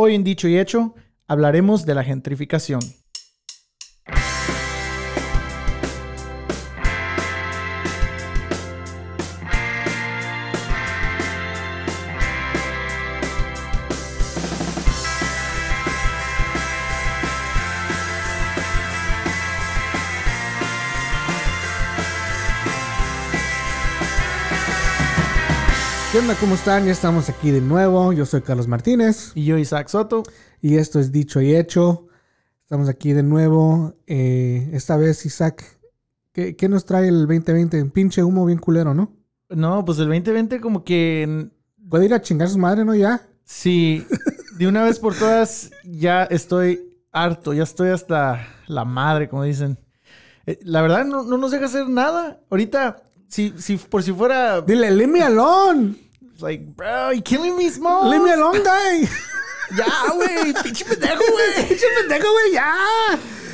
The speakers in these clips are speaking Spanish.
Hoy en Dicho y Hecho hablaremos de la gentrificación. Onda? ¿Cómo están? Ya estamos aquí de nuevo. Yo soy Carlos Martínez Y yo, Isaac Soto. y esto es Dicho y Hecho. Estamos aquí de nuevo. Eh, esta vez, Isaac, ¿qué, qué nos trae el 2020? Un pinche humo bien culero, ¿no? No, pues el 2020 como que... Puede ir a chingar su madre, ¿no? Ya. Sí, de una vez por todas ya estoy harto, ya estoy hasta la madre, como dicen. Eh, La verdad no, no nos deja hacer nada. Ahorita, si, si por si fuera... Dile, leave me alone. Like, bro, you killing me, small. Leave me alone, guy. Ya, güey, pinche pendejo, güey. pinche pendejo, güey, ya.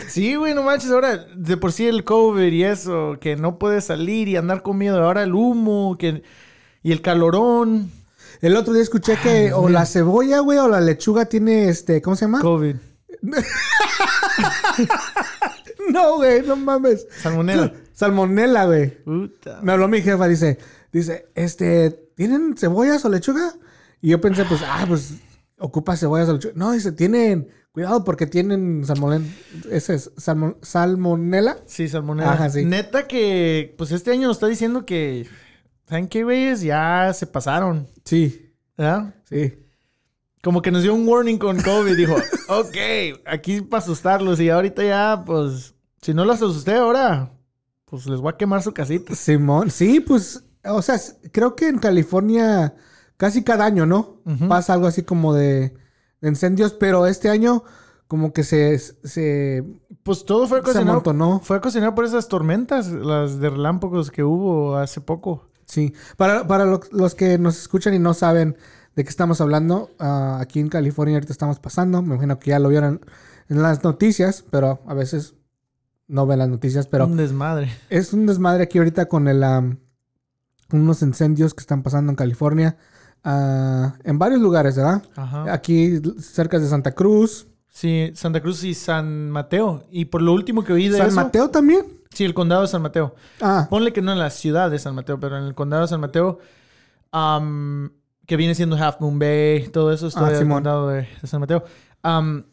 Sí, güey, no manches. Ahora, de por sí el COVID y eso, que no puedes salir y andar con miedo. Ahora el humo, que... Y el calorón. El otro día escuché que o la cebolla, güey, o la lechuga tiene este, ¿cómo se llama? COVID. No, güey, no mames. Salmonela. Salmonela, güey. Puta. Me habló mi jefa, dice, dice, este, ¿tienen cebollas o lechuga? Y yo pensé, pues, ah, pues, ocupa cebollas o lechuga. No, dice, tienen, cuidado porque tienen salmonela. Ese es salmo- salmonela. Sí, salmonela. Ajá, sí. Neta que, pues este año nos está diciendo que, ¿saben qué, güeyes? Ya se pasaron, Sí, ¿verdad? sí. Como que nos dio un warning con COVID. Dijo, ok, aquí para asustarlos. Y ahorita ya, pues, si no los asusté ahora, pues les voy a quemar su casita. Simón, sí, pues, o sea, creo que en California casi cada año, ¿no? Pasa algo así como de, de incendios, pero este año como que se, se, Pues todo fue ocasionado, amontonó. fue ocasionado por esas tormentas, las de relámpagos que hubo hace poco. Sí, para, para lo- los que nos escuchan y no saben de qué estamos hablando, ah, aquí en California ahorita estamos pasando, me imagino que ya lo vieron en las noticias, pero a veces no ven las noticias, pero Un desmadre. es un desmadre aquí ahorita con el, unos incendios que están pasando en California, ah, en varios lugares, ¿verdad? Ajá. Aquí cerca de Santa Cruz, Sí, Santa Cruz y San Mateo. Y por lo último que oí de San eso... Mateo también. Sí, el condado de San Mateo. Ah, Ponle que no en la ciudad de San Mateo, pero en el condado de San Mateo, am, que viene siendo Half Moon Bay, todo eso está Ah, en el condado de, de San Mateo,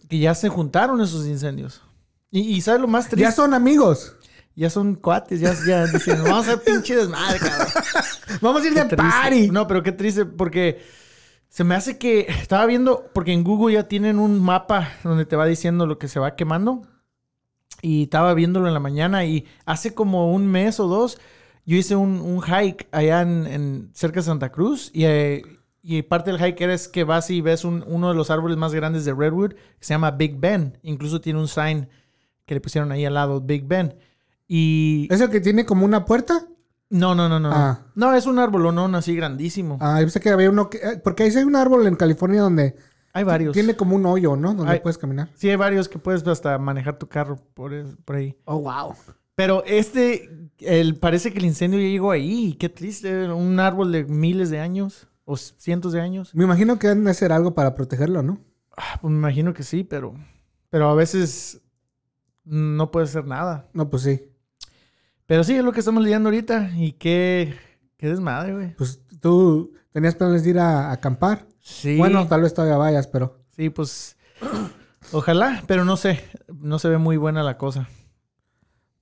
que ya se juntaron esos incendios. Y, y ¿sabes lo más triste? ya son amigos. Ya son cuates, ya, ya dicen, vamos a hacer pinche desmadre, cabrón. Vamos a ir Qué de triste. party. No, pero qué triste, porque se me hace que estaba viendo, porque en Google ya tienen un mapa donde te va diciendo lo que se va quemando. Y estaba viéndolo en la mañana y hace como un mes o dos yo hice un, un hike allá en, en- cerca de Santa Cruz y, eh, y parte del hike es que vas y ves un- uno de los árboles más grandes de Redwood que se llama Big Ben. Incluso tiene un sign que le pusieron ahí al lado, Big Ben. Y... ¿Es el que tiene como una puerta? No, no, no, no. Ah. No, es un árbolonón así grandísimo. Ah, yo pensé que había uno que... eh, Porque ahí sí hay un árbol en California donde Hay varios. tiene como un hoyo, ¿no? Donde Hay- puedes caminar. Sí, hay varios que puedes hasta manejar tu carro por, es- por ahí. Oh, wow. Pero este, el, parece que el incendio ya llegó ahí. Qué triste. Un árbol de miles de años o cientos de años. Me imagino que deben de hacer algo para protegerlo, ¿no? Ah, pues me imagino que sí, pero, pero a veces no puede hacer nada. No, pues sí. Pero sí, es lo que estamos lidiando ahorita. Y qué, qué desmadre, güey. Pues tú tenías planes de ir a, a acampar. Sí. Bueno, tal vez todavía vayas, pero... Sí, pues ojalá, pero no sé. No se ve muy buena la cosa.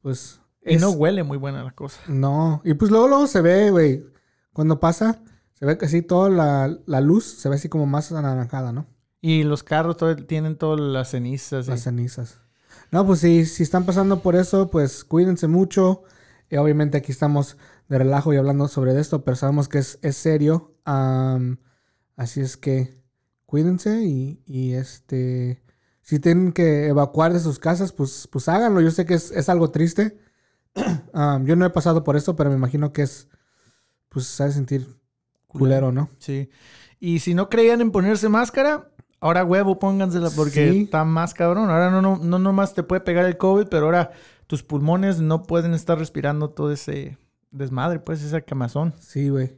Pues... Y es- no huele muy buena la cosa. No. Y pues luego, luego se ve, güey. Cuando pasa, se ve que así toda la, la luz se ve así como más anaranjada, ¿no? Y los carros todo- tienen todas las cenizas. y- Las cenizas. No, pues sí, si están pasando por eso, pues cuídense mucho. Y obviamente aquí estamos de relajo y hablando sobre esto, pero sabemos que es, es serio. Así es que cuídense y, y, este... Si tienen que evacuar de sus casas, pues, pues háganlo. Yo sé que es, es algo triste. Yo no he pasado por eso, pero me imagino que es... Pues de sentir culero, ¿no? Sí. Y si no creían en ponerse máscara, ahora huevo póngansela porque Sí. está más cabrón. Ahora no, no, no nomás te puede pegar el COVID, pero ahora tus pulmones no pueden estar respirando todo ese desmadre, pues, esa quemazón. Sí, güey.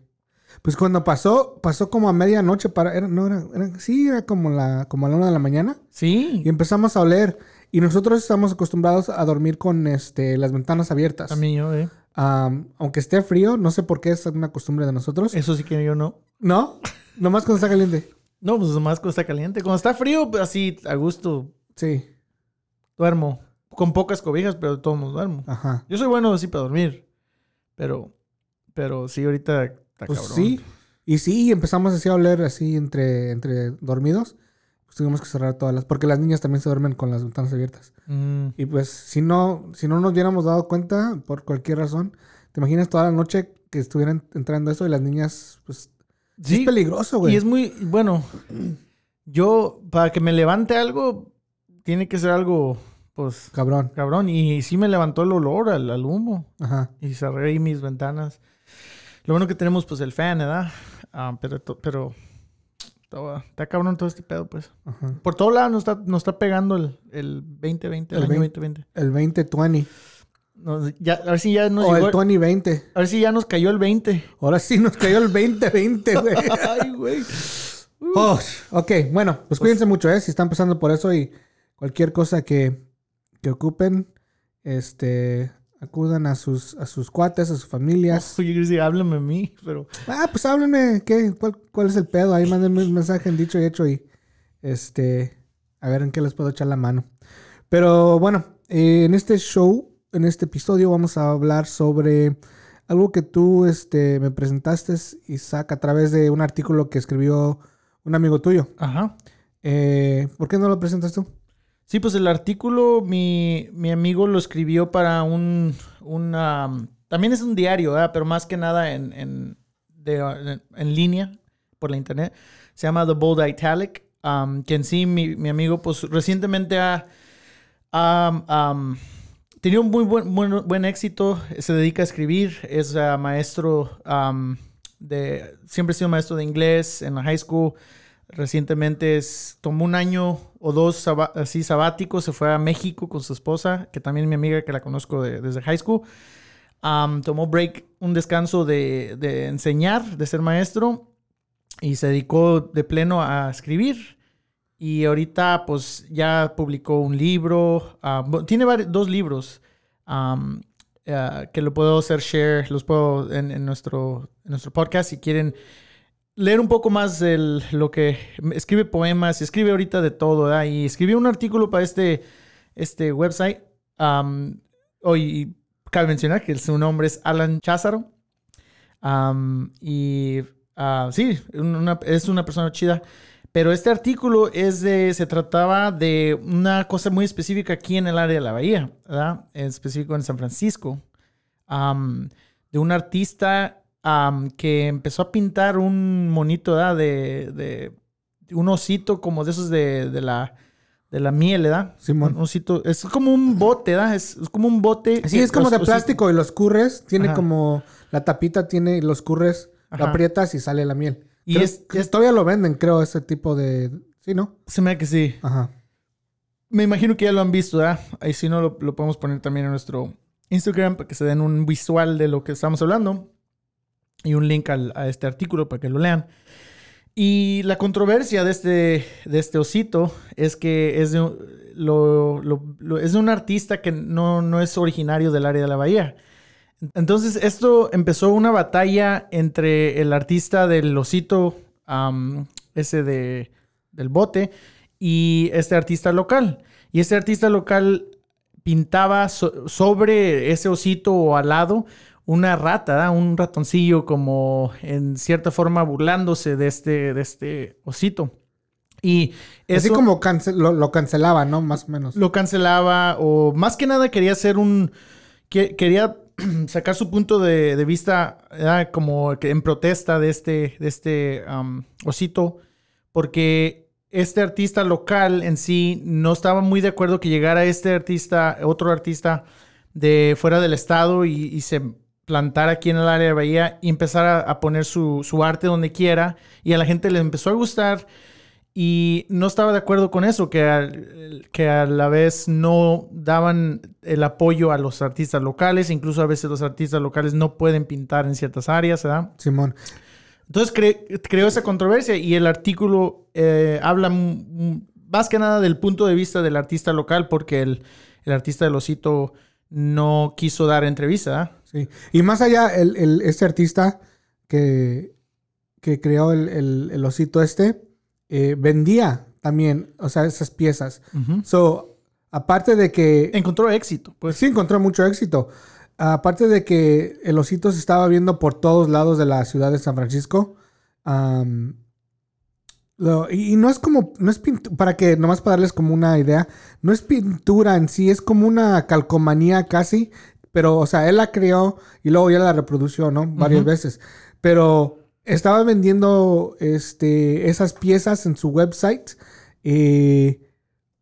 Pues cuando pasó, pasó como a medianoche para, era, no era, era- sí, era como la, como a la una de la mañana. Sí. Y empezamos a oler. Y nosotros estamos acostumbrados a dormir con este, las ventanas abiertas. También yo, ¿eh? Am, aunque esté frío, no sé por qué es una costumbre de nosotros. Eso sí que yo no. ¿No? Nomás cuando está caliente. No, pues nomás cuando está caliente. Cuando está frío, pues así, a gusto, Sí. duermo. Con pocas cobijas, pero de todos modos duermo. Ajá. Yo soy bueno así para dormir. Pero, pero sí, ahorita está Pues cabrón. sí. Y sí, empezamos así a oler así entre, entre dormidos. Pues tuvimos que cerrar todas las... Porque las niñas también se duermen con las ventanas abiertas. Mm, Y pues si no, si no nos hubiéramos dado cuenta, por cualquier razón, ¿te imaginas toda la noche que estuvieran entrando eso y las niñas, pues... sí, es peligroso, güey. y es muy, bueno, yo, para que me levante algo, tiene que ser algo, pues, Cabrón. cabrón. Y sí me levantó el olor al, al humo. Ajá. Y cerré ahí mis ventanas. Lo bueno que tenemos, pues, el fan, ¿verdad? Ah, pero, pero está, cabrón todo este pedo, pues. Ajá. Por todos lados nos está, nos está pegando el, el 2020, el, El año 20. 2020. El 2020. Nos- ya, a ver si ya nos O el llegó- 2020. A ver si ya nos cayó el 20. Ahora sí nos cayó el 2020, güey. Ay, güey. Oh, ok, bueno, pues cuídense mucho, ¿eh? Si están pasando por eso y cualquier cosa que, que ocupen, este, acudan a sus, a sus cuates, a sus familias. Oye, Gris, háblame a mí, pero... Ah, pues háblenme, ¿qué? ¿Cuál, cuál es el pedo? Ahí mándenme un mensaje en dicho y hecho y, este, a ver en qué les puedo echar la mano. Pero bueno, eh, en este show, en este episodio vamos a hablar sobre algo que tú, este, me presentaste, Isaac, a través de un artículo que escribió un amigo tuyo. Ajá. Eh, ¿Por qué no lo presentas tú? Sí, pues el artículo mi, mi amigo lo escribió para un... un, um, también es un diario, ¿verdad? pero más que nada en, en, en- línea, por la internet. Se llama The Bold Italic, um, que en sí mi, mi amigo pues recientemente ha... ha, um, tenido un muy buen, buen, buen éxito, se dedica a escribir, es ah, maestro um, de... Siempre ha sido maestro de inglés en la high school. Recientemente tomó un año o dos saba- así sabáticos, se fue a México con su esposa, que también es mi amiga que la conozco de- desde high school. Am, tomó break, un descanso de, enseñar, de ser maestro, y se dedicó de pleno a escribir. Y ahorita pues ya publicó un libro, tiene dos libros ah, que lo puedo hacer share, los puedo en, en nuestro, en nuestro podcast si quieren leer un poco más de lo que escribe poemas, escribe ahorita de todo, ¿verdad? Y escribió un artículo para este, este website. Hoy cabe mencionar que su nombre es Alan Cházaro. Y ah, sí, es una persona chida. Pero este artículo es de, se trataba de una cosa muy específica aquí en el área de la bahía, ¿verdad? En específico en San Francisco. De un artista um, que empezó a pintar un monito, ¿verdad? De, de, un osito como de esos de, de la, de la miel, ¿verdad? Simón. Un osito, es como un bote, ¿verdad? Es, es como un bote. Sí, es como los de plástico y los curres, tiene Ajá. como, la tapita tiene los curres, lo Ajá. aprietas y sale la miel. Y Creo es- que es- todavía lo venden, creo, ese tipo de... Sí, ¿no? Se me da que sí. Ajá. Me imagino que ya lo han visto, ¿verdad? Ahí si no, lo, lo podemos poner también en nuestro Instagram para que se den un visual de lo que estamos hablando. Y un link a este artículo para que lo lean. Y la controversia de este, de este osito es que es de, es de un artista que no, no es originario del área de la bahía. Entonces, esto empezó una batalla entre el artista del osito, ese de, del bote, y este artista local. Y este artista local pintaba so- sobre ese osito o al lado una rata, un ratoncillo como en cierta forma burlándose de este, de este osito. Y Así como cance- lo, lo cancelaba, ¿no? Más o menos. lo cancelaba o más que nada quería hacer un... que- quería sacar su punto de, de vista como que en protesta de este, de este um, osito porque este artista local en sí no estaba muy de acuerdo que llegara este artista, otro artista de fuera del estado y, y se plantara aquí en el área de Bahía y empezara a poner su, su arte donde quiera y a la gente le empezó a gustar y no estaba de acuerdo con eso, que, al- que a la vez no daban el apoyo a los artistas locales, incluso a veces los artistas locales no pueden pintar en ciertas áreas, ¿verdad? Simón. Entonces cre- creó esa controversia y el artículo eh, habla más que nada del punto de vista del artista local porque el, el artista del osito no quiso dar entrevista. Sí. Y más allá, el, el- este artista que, que creó el, el- el osito este, eh, vendía también, o sea, esas piezas. So, aparte de que... Encontró éxito. Pues sí, encontró mucho éxito. Aparte de que el osito se estaba viendo por todos lados de la ciudad de San Francisco. lo- y, y no es como, no es pintura, para que, nomás para darles como una idea, no es pintura en sí, es como una calcomanía casi, pero, o sea, él la creó y luego ya la reprodució, ¿no? Varias veces. Pero estaba vendiendo este, esas piezas en su website eh,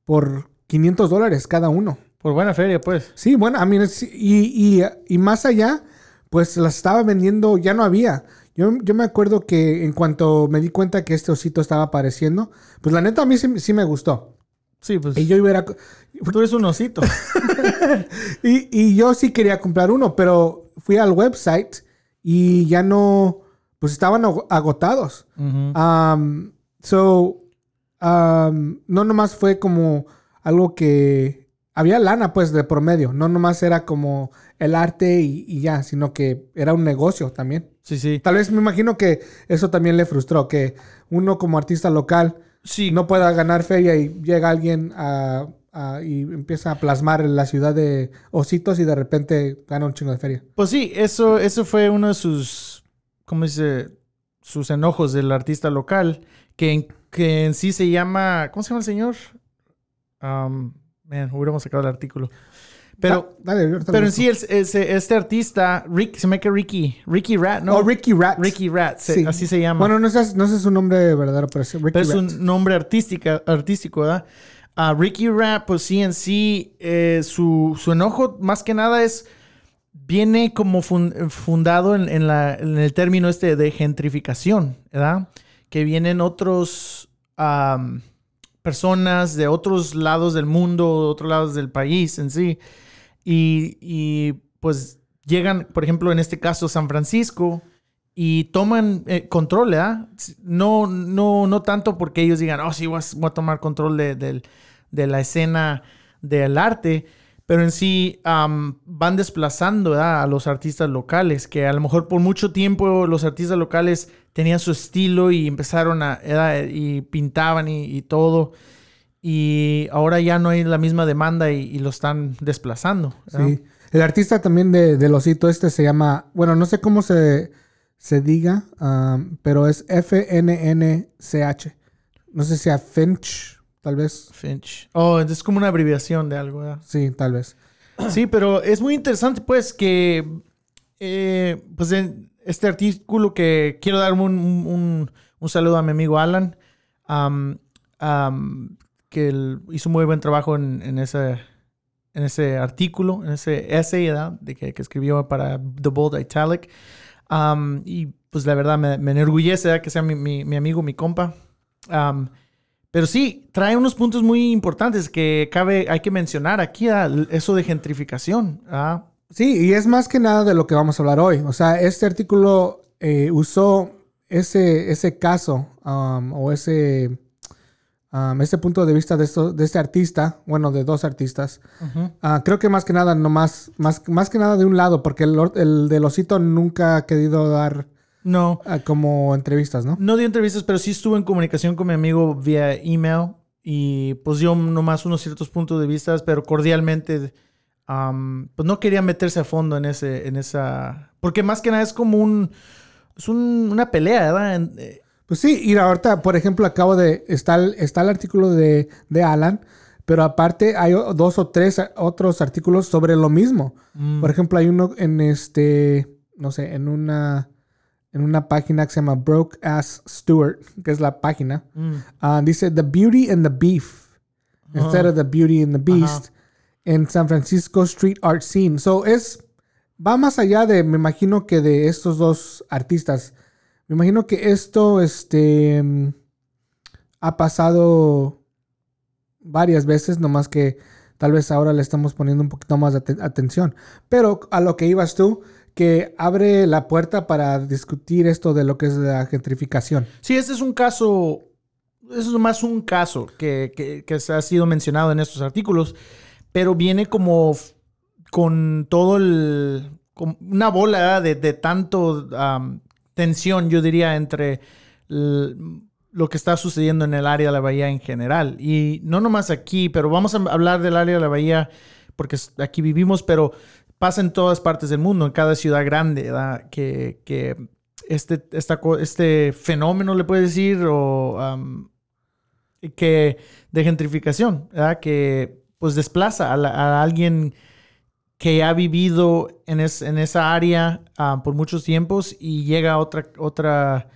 por 500 dólares cada uno. Por buena feria, pues. Sí, bueno, a mí, y, y, y más allá, pues las estaba vendiendo, ya no había. Yo, yo me acuerdo que en cuanto me di cuenta que este osito estaba apareciendo, pues la neta a mí sí, sí me gustó. Sí, pues. Y yo iba a- Tú eres un osito. y, y yo sí quería comprar uno, pero fui al website y ya no, pues estaban ag- agotados. Ujú. Um, so, um, no nomás fue como algo que había lana, pues, de promedio. No nomás era como el arte y, y ya, sino que era un negocio también. Sí, sí. Tal vez me imagino que eso también le frustró, que uno como artista local Sí, no pueda ganar feria y llega alguien a- y empieza a plasmar en la ciudad de ositos y de repente gana un chingo de feria. Pues sí, eso, eso fue uno de sus, ¿cómo dice? Sus enojos del artista local, que en, que en sí se llama, ¿cómo se llama el señor? Um, man, hubiéramos sacado el artículo. Pero, Da- dale, pero en sí, el- ese- este artista, Rick, se me que Ricky, Ricky Rat, ¿no? Oh, Ricky Rat. Ricky Rat, se- Sí. así se llama. Bueno, no sé, no sé su nombre verdadero, pero es Ricky Pero es Rat. un nombre artística, artístico, ¿verdad? Ah, Ricky Rap, pues sí, en sí, eh, su, su enojo más que nada es, viene como fun- fundado en, en la- en el término este de gentrificación, ¿verdad? Que vienen otros personas de otros lados del mundo, de otros lados del país en sí, y, y, pues llegan, por ejemplo, en este caso, San Francisco, y toman eh, control, ¿verdad? No, no, no tanto porque ellos digan, oh, sí, voy a, a tomar control de, del- de la escena del arte, pero en sí van desplazando a los artistas locales, que a lo mejor por mucho tiempo los artistas locales tenían su estilo y empezaron a, ¿verdad? y pintaban y, todo, y ahora ya no hay la misma demanda y, lo están desplazando. Sí. El artista también de, del osito este se llama, bueno, no sé cómo se, se diga, pero es F-N-N-C-H. No sé si sea Finch, tal vez. Finch. Oh, es como una abreviación de algo, ¿verdad? Sí, tal vez. Sí, pero es muy interesante, pues, que eh, pues en este artículo que quiero dar un, un- un- saludo a mi amigo Alan, que él hizo muy buen trabajo en, en ese, en ese artículo, en ese essay ¿verdad? De que, que escribió para The Bold Italic. Y pues la verdad me, me enorgullece ¿verdad? que sea mi, mi- mi amigo, mi compa. Am, pero sí, trae unos puntos muy importantes que cabe, hay que mencionar aquí, ¿ah? eso de gentrificación. ¿ah? Sí, y es más que nada de lo que vamos a hablar hoy. O sea, este artículo eh, usó ese, ese caso um, o ese, um, ese punto de vista de, esto, de este artista, bueno, de dos artistas. Ah, creo que más que nada, no más, más, más que nada de un lado, porque el, el del osito nunca ha querido dar No, ah, como entrevistas, ¿no? no dio entrevistas, pero sí estuve en comunicación con mi amigo vía email y pues dio nomás unos ciertos puntos de vista, pero cordialmente, pues no quería meterse a fondo en ese, en esa, porque más que nada es como un, es un- una pelea, ¿verdad? Eh, Pues sí, y ahorita, por ejemplo, acabo de. Está el, está el artículo de, de Alan, pero aparte hay dos o tres otros artículos sobre lo mismo. mm, Por ejemplo, hay uno en este. No sé, en una. En una página que se llama Broke Ass Stewart, que es la página. mm, Ah, dice The Beauty and the Beef. Instead of the Beauty and the Beast. En San Francisco Street Art Scene. So es. Va más allá de, me imagino que de estos dos artistas. Me imagino que esto, este. mm, Ha pasado varias veces, nomás que tal vez ahora le estamos poniendo un poquito más de aten- atención. Pero a lo que ibas tú, que abre la puerta para discutir esto de lo que es la gentrificación. Sí, este es un caso, es más un caso que, que, ha sido mencionado en estos artículos, pero viene como con todo el, con una bola de, tanto tensión, yo diría, entre lo que está sucediendo en el área de la bahía en general. Y no nomás aquí, pero vamos a hablar del área de la bahía porque aquí vivimos, pero pasa en todas partes del mundo, en cada ciudad grande, ¿verdad? Que, que este, esta este fenómeno, le puedes decir, o am, que de gentrificación, ¿verdad? Que pues desplaza a, la- a alguien que ha vivido en, es- en esa área ah, por muchos tiempos y llega a otra, otra,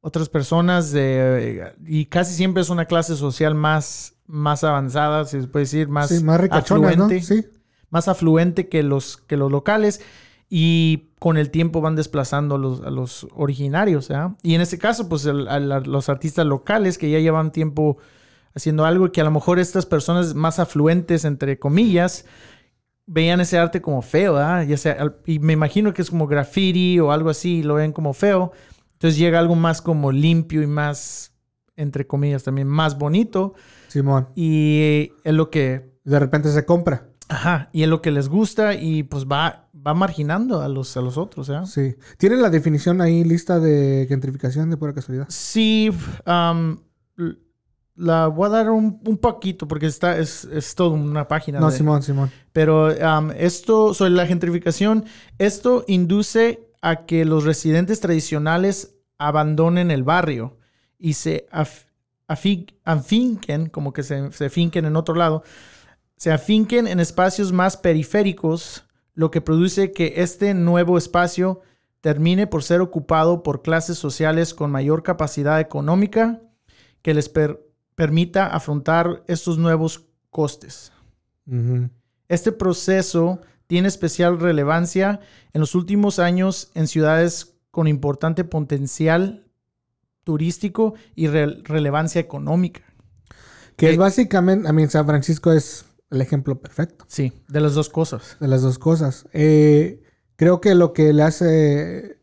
otras personas de, y casi siempre es una clase social más, más avanzada, si se puede decir, más, sí, Sí. Más afluente que los, que los locales y con el tiempo van desplazando a los, a los originarios. Y en este caso, pues el- a la- los artistas locales que ya llevan tiempo haciendo algo y que a lo mejor estas personas más afluentes, entre comillas, veían ese arte como feo. Ya sea, y me imagino que es como graffiti o algo así, y lo ven como feo. Entonces llega algo más como limpio y más, entre comillas, también más bonito. Simón. Y es lo que De repente se compra. Ajá, y es lo que les gusta y pues va, va marginando a los, a los otros, ¿ya? Sí. ¿Tiene la definición ahí lista de gentrificación de pura casualidad? Sí, l- la voy a dar un, un poquito porque está, es, es todo una página. No, de- Simón, Simón. Pero am, esto, sobre la gentrificación, esto induce a que los residentes tradicionales abandonen el barrio y se af- afi- afinquen, como que se, se finquen en otro lado, se afinquen en espacios más periféricos, lo que produce que este nuevo espacio termine por ser ocupado por clases sociales con mayor capacidad económica que les per- permita afrontar estos nuevos costes. Este proceso tiene especial relevancia en los últimos años en ciudades con importante potencial turístico y re- relevancia económica. Que es básicamente, a mí San Francisco es el ejemplo perfecto Sí, de las dos cosas. de las dos cosas. Eh, creo que lo que le hace,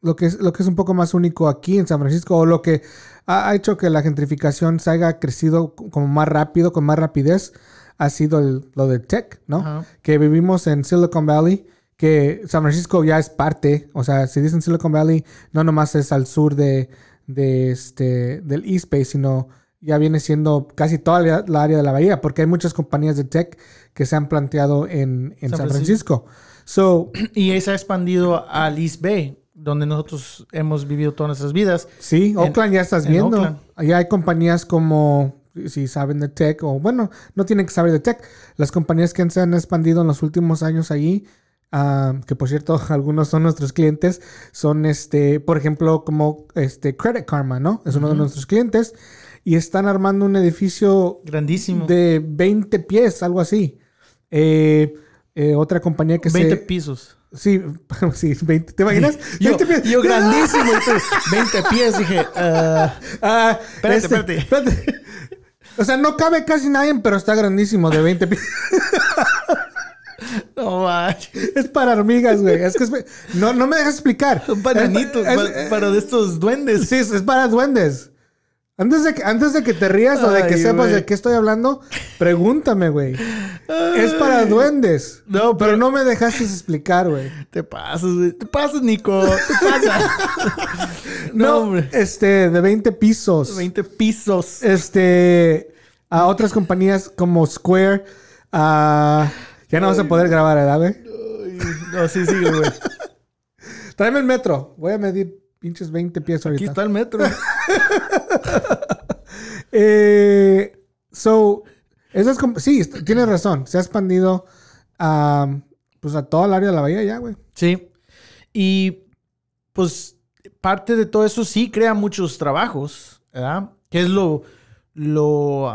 lo que, es, lo que es un poco más único aquí en San Francisco, o lo que ha, hecho que la gentrificación se haya crecido como más rápido, con más rapidez, ha sido el- lo del tech, ¿no? Que vivimos en Silicon Valley, que San Francisco ya es parte, o sea, si dicen Silicon Valley, no nomás es al sur de, de este, del East Bay, sino ya viene siendo casi toda la, la área de la bahía, porque hay muchas compañías de tech que se han planteado en, en San San, Francisco. So, Y se ha expandido al East Bay, donde nosotros hemos vivido todas nuestras vidas. sí, Oakland ya estás en viendo. Oakland. Allá hay compañías como, si saben de tech, o bueno, no tienen que saber de tech, las compañías que se han expandido en los últimos años allí, ah, que por cierto, algunos son nuestros clientes, son este, por ejemplo, como este Credit Karma, ¿no? Es uno de nuestros clientes. Y están armando un edificio Grandísimo. de 20 pies, algo así. Eh, eh, otra compañía que 20 se... pisos. Sí, sí, 20, ¿te imaginas? Yo, 20 pies. yo grandísimo. tú, 20 pies. Dije, ah, Ah, Espérate, espérate. espérate. O sea, no cabe casi nadie, pero está grandísimo de 20 pies. no manches. Es para hormigas, güey. Es que es- no, no me dejas explicar. Un bananito Es- es- pa- para de estos duendes. Sí, es para duendes. Antes de, que, antes de que te rías o de que sepas de qué estoy hablando, pregúntame, güey. Es para duendes. No, pero no me dejaste explicar, güey. Te pasas, güey. Te pasas, Nico. Te pasas. no, No, hombre. este, de 20 pisos. 20 pisos. Este, a otras compañías como Square, ah, ya no vas a poder grabar, ¿verdad, güey? No, sí, sí, güey. Tráeme el metro. Voy a medir pinches 20 pies Aquí ahorita. está el metro. Eh, so, esas com- sí, est- tienes razón. Se ha expandido a, pues a toda el área de la bahía ya, güey. Sí. Y pues parte de todo eso sí crea muchos trabajos, ¿verdad? Que es lo, lo,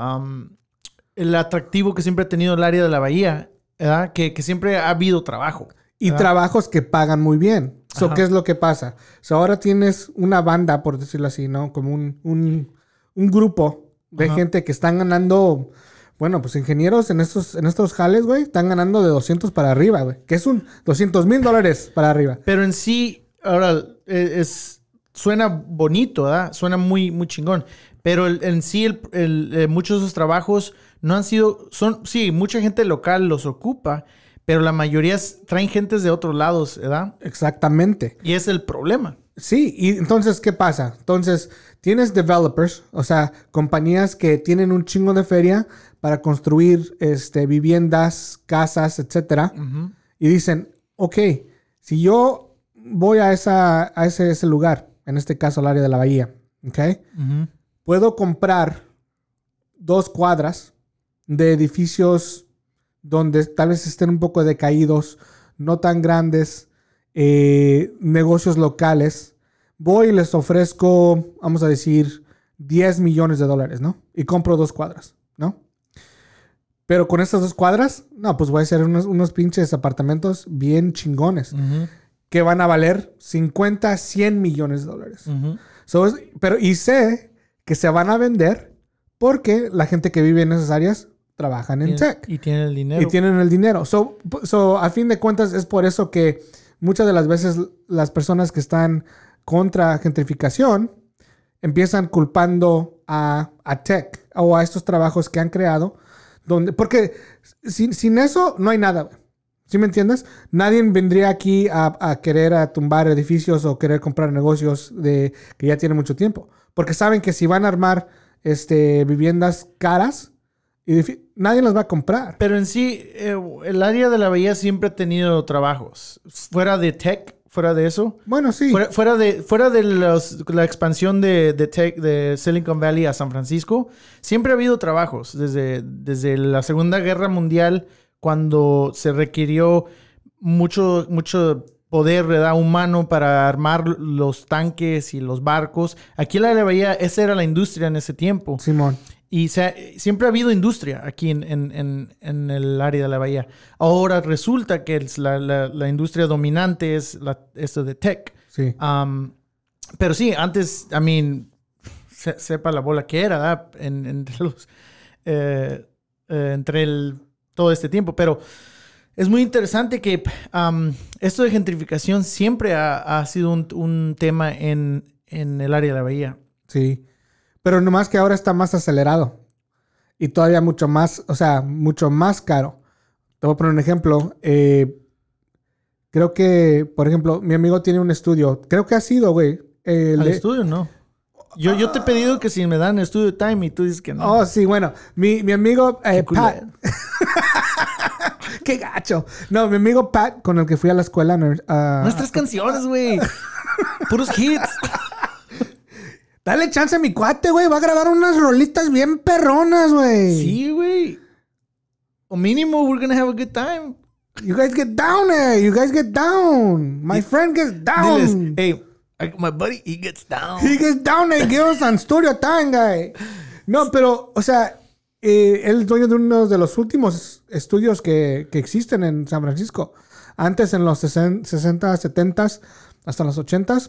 el atractivo que siempre ha tenido el área de la bahía, ¿verdad? Que, que siempre ha habido trabajo. Y trabajos que pagan muy bien. So. ¿qué es lo que pasa? So, ahora tienes una banda, por decirlo así, ¿no? Como un, un, un grupo de Ajá. gente que están ganando Bueno, pues ingenieros en estos, en estos jales, güey, están ganando de 200 para arriba, güey. Que es un 200 mil dólares para arriba. Pero en sí, ahora, eh, es, suena bonito, ¿verdad? Suena muy, muy chingón. Pero el- en sí, el- el, eh, muchos de esos trabajos no han sido, son, sí, mucha gente local los ocupa, pero la mayoría es- traen gentes de otros lados, ¿verdad? Exactamente. Y es el problema. Sí, y entonces, ¿qué pasa? Entonces, tienes developers, o sea, compañías que tienen un chingo de feria para construir este, viviendas, casas, etcétera. Y dicen, ok, si yo voy a, esa, a ese, ese lugar, en este caso el área de la bahía, ok, puedo comprar dos cuadras de edificios donde tal vez estén un poco decaídos, no tan grandes, eh, negocios locales. Voy y les ofrezco, vamos a decir, 10 millones de dólares, ¿no? Y compro dos cuadras, ¿no? Pero con estas dos cuadras, no, pues voy a hacer unos, unos pinches apartamentos bien chingones que van a valer 50, 100 millones de dólares. So, pero y sé que se van a vender porque la gente que vive en esas áreas trabajan en tech Y tiene el dinero. y tienen el dinero. So, so, a fin de cuentas es por eso que muchas de las veces las personas que están contra gentrificación empiezan culpando a, a tech o a estos trabajos que han creado. Donde, porque sin, sin eso no hay nada. ¿Sí me entiendes? Nadie vendría aquí a, a querer a tumbar edificios o querer comprar negocios de, que ya tienen mucho tiempo. Porque saben que si van a armar este, viviendas caras, edifi- nadie las va a comprar. Pero en sí, eh, el área de la bahía siempre ha tenido trabajos. Fuera de tech, fuera de eso. Bueno, sí. Fuera, fuera de, fuera de los- la expansión de, de tech de Silicon Valley a San Francisco, siempre ha habido trabajos. Desde, desde la Segunda Guerra Mundial, cuando se requirió mucho, mucho poder ¿verdad? humano para armar los tanques y los barcos. Aquí en la bahía, esa era la industria en ese tiempo. Simón. Y se ha- siempre ha habido industria aquí en, en- en- en el área de la bahía. Ahora resulta que es la, la- la industria dominante es la, esto de tech. Sí. Um, pero sí, antes, I mean, se- sepa la bola que era, entre los, eh, eh, entre el, todo este tiempo. Pero es muy interesante que um, esto de gentrificación siempre ha, ha sido un, un tema en, en el área de la bahía. Sí. Pero nomás que ahora está más acelerado. Y todavía mucho más, o sea, mucho más caro. Te voy a poner un ejemplo. Eh, creo que, por ejemplo, mi amigo tiene un estudio. Creo que ha sido, güey. eh, Al le- estudio, no. Yo, yo te he pedido que si me dan estudio time y tú dices que no. Oh, sí, bueno. Mi, mi amigo eh, Qué Pat. culero. Qué gacho. No, mi amigo Pat, con el que fui a la escuela. Nuestras canciones, güey. Puros hits. Dale chance a mi cuate, güey. Va a grabar unas rolitas bien perronas, güey. Sí, güey. O mínimo, we're gonna have a good time. You guys get down there. You guys get down. My friend gets down. Diles, hey, I- my buddy, he gets down. He gets down and gives on studio time, guy. No, pero, o sea, eh, él es dueño de uno de los últimos estudios que, que existen en San Francisco. Antes, en los 60, 60, 70, hasta los 80,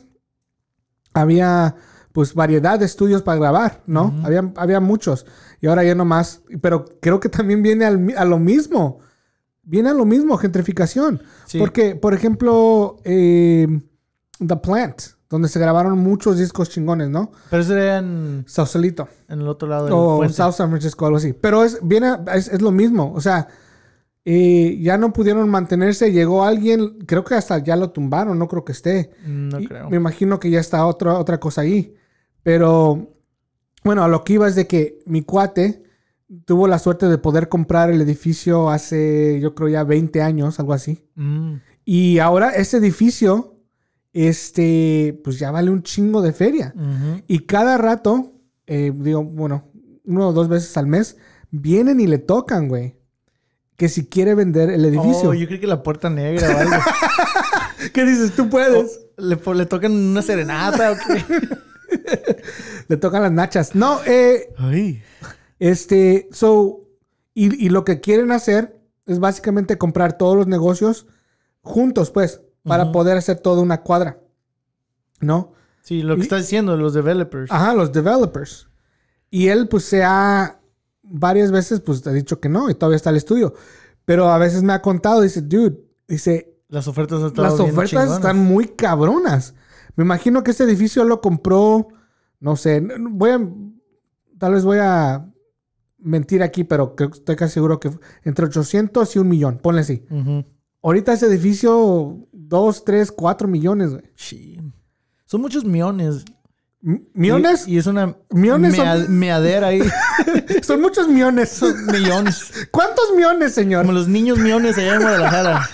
había pues variedad de estudios para grabar, ¿no? había, había muchos. Y ahora ya no más. Pero creo que también viene al a lo mismo. Viene a lo mismo, gentrificación. Sí. Porque, por ejemplo, eh, The Plant, donde se grabaron muchos discos chingones, ¿no? Pero eso era en, Sausalito. en el otro lado del O puente. South San Francisco, algo así. Pero es, viene, es, es lo mismo. O sea, eh, ya no pudieron mantenerse. Llegó alguien, creo que hasta ya lo tumbaron, no creo que esté. No Y creo. Me imagino que ya está otra, otra cosa ahí. Pero, bueno, a lo que iba es de que mi cuate tuvo la suerte de poder comprar el edificio hace, yo creo ya 20 años, algo así. Mm. Y ahora ese edificio, este, pues ya vale un chingo de feria. Y cada rato, eh, digo, bueno, uno o dos veces al mes, vienen y le tocan, güey. Que si quiere vender el edificio. Oh, yo creo que la puerta negra o algo. ¿Qué dices? Tú puedes. le, tocan una serenata o qué. Le tocan las nachas. No, eh, Ay. este, so, y, y lo que quieren hacer es básicamente comprar todos los negocios juntos, pues, para poder hacer toda una cuadra. ¿No? Sí, lo que Y- está diciendo los developers. Ajá, los developers. Y él, pues, se ha varias veces, pues te he dicho que no y todavía está el estudio. Pero a veces me ha contado, dice, dude, dice, Las ofertas han las ofertas están muy cabronas. Me imagino que este edificio lo compró, no sé, voy a, tal vez voy a mentir aquí, pero creo que estoy casi seguro que entre 800 y un millón, ponle así. Ahorita ese edificio, 2, 3, 4 millones, güey. Sí. Son muchos millones. M- ¿Millones? Y, y es una ¿Millones son- mea- meadera ahí. Son muchos millones. Son millones. ¿Cuántos millones, señor? Como los niños millones allá en Guadalajara.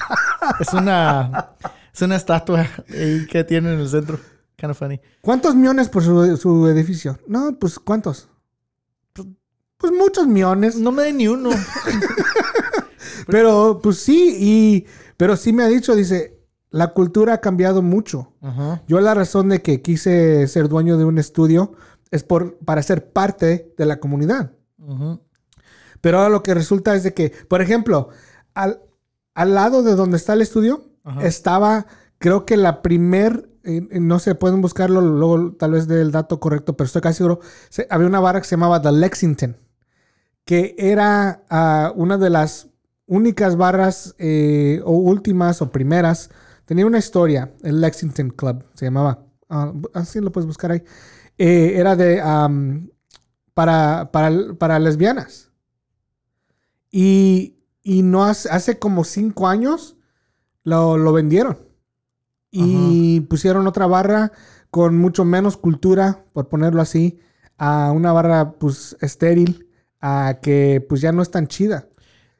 Es una, es una estatua ahí que tiene en el centro. Kind of funny. ¿Cuántos millones por su, su edificio? No, pues ¿cuántos? Pues, pues muchos millones. No me den ni uno. Pero pues sí, y pero sí me ha dicho, dice, la cultura ha cambiado mucho. Yo la razón de que quise ser dueño de un estudio es por, para ser parte de la comunidad. Pero ahora lo que resulta es de que, por ejemplo, al, al lado de donde está el estudio, estaba, creo que la primer, no sé, pueden buscarlo luego tal vez del dato correcto, pero estoy casi seguro, se- había una barra que se llamaba The Lexington, que era ah, una de las únicas barras eh, o últimas o primeras. Tenía una historia, el Lexington Club se llamaba, ah, bu- así lo puedes buscar ahí. Eh, era de, para, para lesbianas. Y, y no hace, hace como cinco años lo, lo vendieron. Y pusieron otra barra con mucho menos cultura, por ponerlo así, a una barra pues estéril, a que pues ya no es tan chida.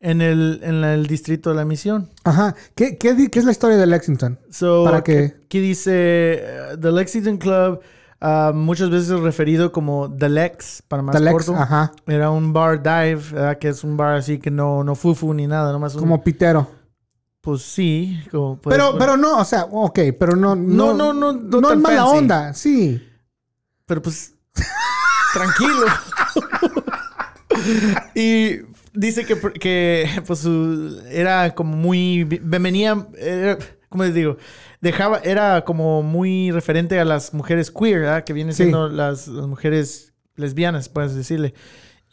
En el, en el distrito de la misión. Ajá. ¿Qué, qué, qué es la historia de Lexington? So, Para que- Aquí dice eh, The Lexington Club, ah, muchas veces referido como The Lex, para más The Lex, corto. ajá. Era un bar dive, ¿verdad? que es un bar así que no, no fufu ni nada, nomás un- Como pitero. Pues sí. Como, pues, Pero, bueno. pero no, o sea, ok, pero no. No, No, no, no, no es mala fancy. onda, sí. Pero pues, tranquilo. y dice que, que pues su- era como muy, venía, era, ¿cómo les digo? Dejaba, era como muy referente a las mujeres queer, ¿verdad? Que vienen Sí. siendo las, las mujeres lesbianas, puedes decirle.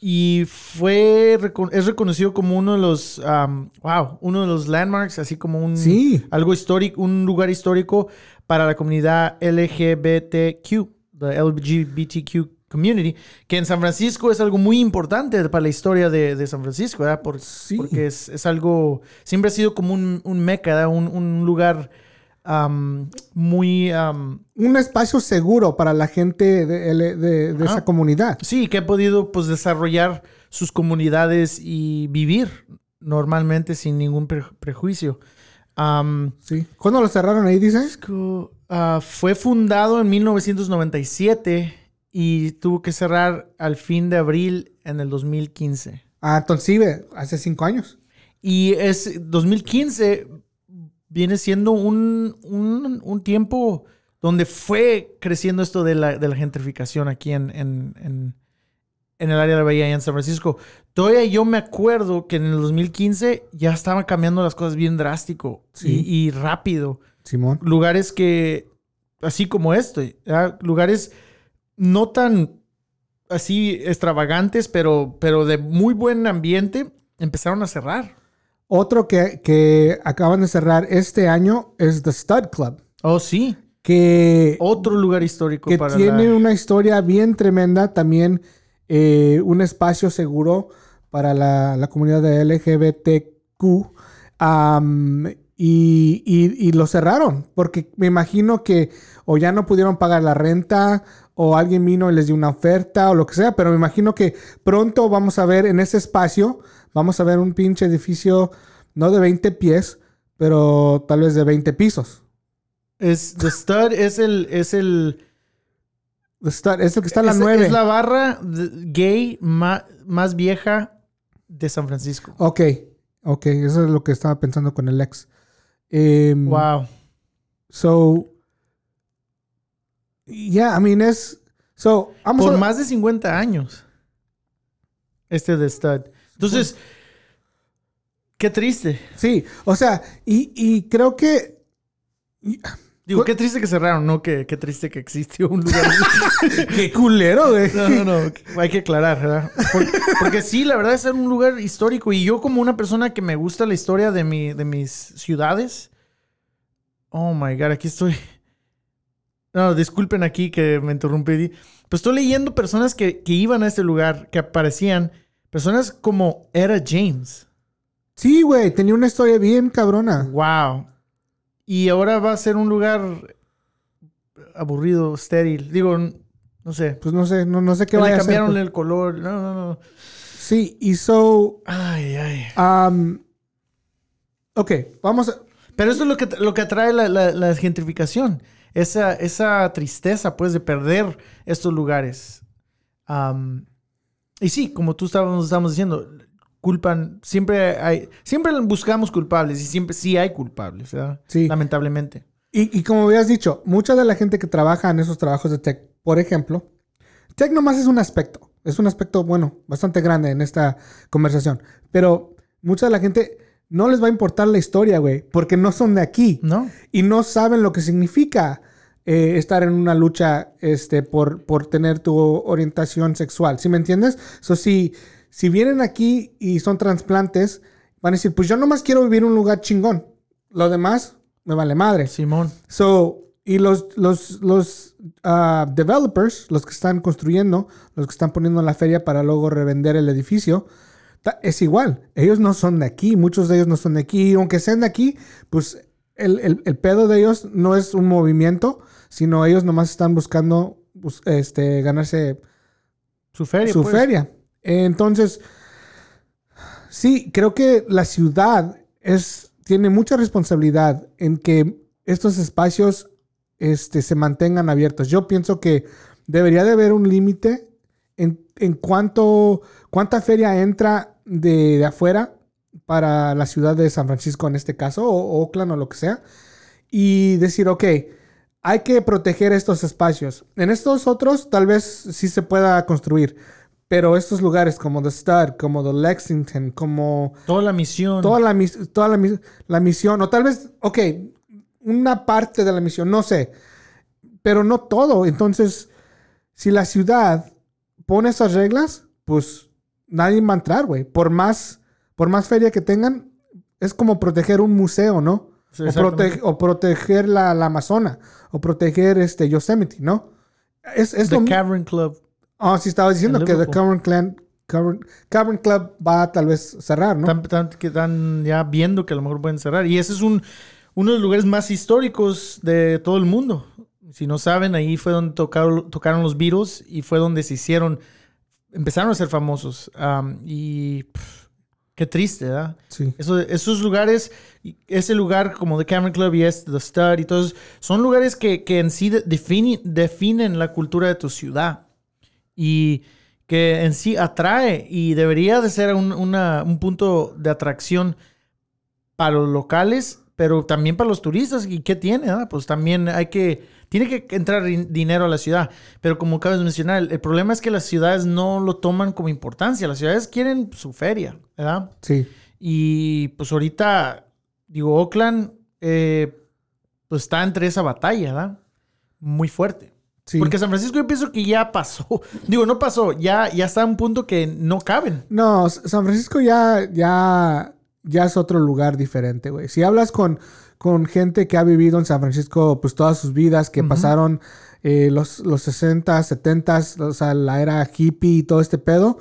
Y fue, es reconocido como uno de los, um, wow, uno de los landmarks, así como un, Sí. algo histórico, un lugar histórico para la comunidad LGBTQ, the LGBTQ community, que en San Francisco es algo muy importante para la historia de, de San Francisco, ¿verdad? Por- Sí. Porque es, es algo, siempre ha sido como un, un meca. Un, un lugar um, muy, um, Un espacio seguro para la gente de, de- de esa comunidad. sí, que ha podido pues desarrollar sus comunidades y vivir normalmente sin ningún pre- prejuicio. Um, Sí. ¿Cuándo lo cerraron ahí, dices? Ah, fue fundado en 1997 y tuvo que cerrar al fin de abril en el 2015. Ah, entonces sí, hace cinco años. Y es 2015 viene siendo un, un- un tiempo donde fue creciendo esto de la, de la gentrificación aquí en, en- en- en el área de la Bahía y en San Francisco. Todavía yo me acuerdo que en el 2015 ya estaban cambiando las cosas bien drástico Sí. y- y rápido. Simón. lugares que, así como ¿ya? lugares no tan así extravagantes, pero, pero de muy buen ambiente, empezaron a cerrar. Otro que, que acaban de cerrar este año es The Stud Club, Oh, sí. que, Otro lugar histórico que para tiene la- una historia bien tremenda, también eh, un espacio seguro para la, la comunidad de LGBTQ. y, y- y lo cerraron, porque me imagino que o ya no pudieron pagar la renta, o alguien vino y les dio una oferta, o lo que sea, pero me imagino que pronto vamos a ver en ese espacio, vamos a ver un pinche edificio, no de 20 pies, pero tal vez de 20 pisos. Es, The Stud es el... Es el Está- es el que está en la es, 9. es la barra gay ma- más vieja de San Francisco. Ok, ok, eso es lo que estaba pensando con el ex. Em, Wow. So, yeah, I mean, es. So, vamos Por a- más de 50 años. Este de Stud. Entonces, qué triste. Sí, o sea, y, y creo que. Digo, qué triste que cerraron, no que qué triste que existió un lugar. Qué culero, güey. no, no, no. Hay que aclarar, ¿verdad? Porque, porque sí, la verdad es un lugar histórico. Y yo, como una persona que me gusta la historia de, mi, de mis ciudades. Oh my god, aquí estoy. No, disculpen aquí que me interrumpí. Pues estoy leyendo personas que, que iban a este lugar, que aparecían. Personas como Era James. Sí, güey, tenía una historia bien cabrona. Wow. Y ahora va a ser un lugar aburrido, estéril. Digo, no sé. Pues no sé, no, no sé qué Le vaya a hacer. cambiaron pues. el color. No, no, no. Sí, y so... Ay, ay. um, ok, vamos a... Pero eso es lo que, lo que atrae la, la- la gentrificación. Esa, esa tristeza, pues, de perder estos lugares. Am, y sí, como tú estábamos, estábamos diciendo, culpan, siempre hay, siempre buscamos culpables y siempre sí hay culpables, ¿verdad? Sí. Lamentablemente. Y, y como habías dicho, mucha de la gente que trabaja en esos trabajos de tech, por ejemplo, tech nomás es un aspecto. Es un aspecto, bueno, bastante grande en esta conversación. Pero mucha de la gente no les va a importar la historia, güey, porque no son de aquí. ¿No? y no saben lo que significa eh, estar en una lucha este, por, por tener tu orientación sexual. ¿Sí me entiendes? So, si, si vienen aquí y son trasplantes, van a decir, pues yo nomás quiero vivir en un lugar chingón. Lo demás me vale madre. Simón. So, y los, los, los ah, developers, los que están construyendo, los que están poniendo la feria para luego revender el edificio, es igual. Ellos no son de aquí, muchos de ellos no son de aquí. Y aunque sean de aquí, pues el, el- el pedo de ellos no es un movimiento, sino ellos nomás están buscando pues, este, ganarse Su feria. su pues. feria. Entonces, sí, creo que la ciudad es, tiene mucha responsabilidad en que estos espacios este, se mantengan abiertos. Yo pienso que debería de haber un límite en, en cuánto, cuánta feria entra de, de afuera para la ciudad de San Francisco en este caso, o, Oakland o lo que sea, y decir, ok, hay que proteger estos espacios. En estos otros tal vez sí se pueda construir, pero estos lugares como The Stud, como The Lexington, como Toda la misión. toda la, mis- toda la, mis- la misión, o tal vez, ok, una parte de la misión, no sé, pero no todo. Entonces, si la ciudad pone esas reglas, pues nadie va a entrar, güey. Por más, por más feria que tengan, es como proteger un museo, ¿no? Sí, o, proteger la, la Amazona, o proteger este Yosemite, ¿no? Es, es The lo- Cavern Club. Ah, sí, estaba diciendo En que The. Cavern, Clan, Cavern, Cavern Club va a tal vez cerrar, ¿no? Que están ya viendo que a lo mejor pueden cerrar. Y ese es un, uno de los lugares más históricos de todo el mundo. Si no saben, ahí fue donde tocaron, tocaron los Beatles y fue donde se hicieron, empezaron a ser famosos. Am, y pff, qué triste, ¿verdad? Sí. Eso, esos lugares, ese lugar como The Cameron Club y este, The Stud y todos, son lugares que, que en sí de- defini- definen la cultura de tu ciudad y que en sí atrae y debería de ser un, una- un punto de atracción para los locales, pero también para los turistas. ¿Y qué tiene? ah? Pues también hay que, tiene que entrar dinero a la ciudad. Pero como acabas de mencionar, el, el problema es que las ciudades no lo toman como importancia. Las ciudades quieren su feria, ¿verdad? Sí. Y pues ahorita, digo, Oakland, eh, pues está entre esa batalla, ¿verdad? Muy fuerte. Sí. Porque San Francisco yo pienso que ya pasó. Digo, no pasó, ya, ya está a un punto que no caben. No, San Francisco ya, ya, ya es otro lugar diferente, güey. Si hablas con, con gente que ha vivido en San Francisco, pues todas sus vidas, que pasaron eh, los, los 60, 70, o sea, la era hippie y todo este pedo,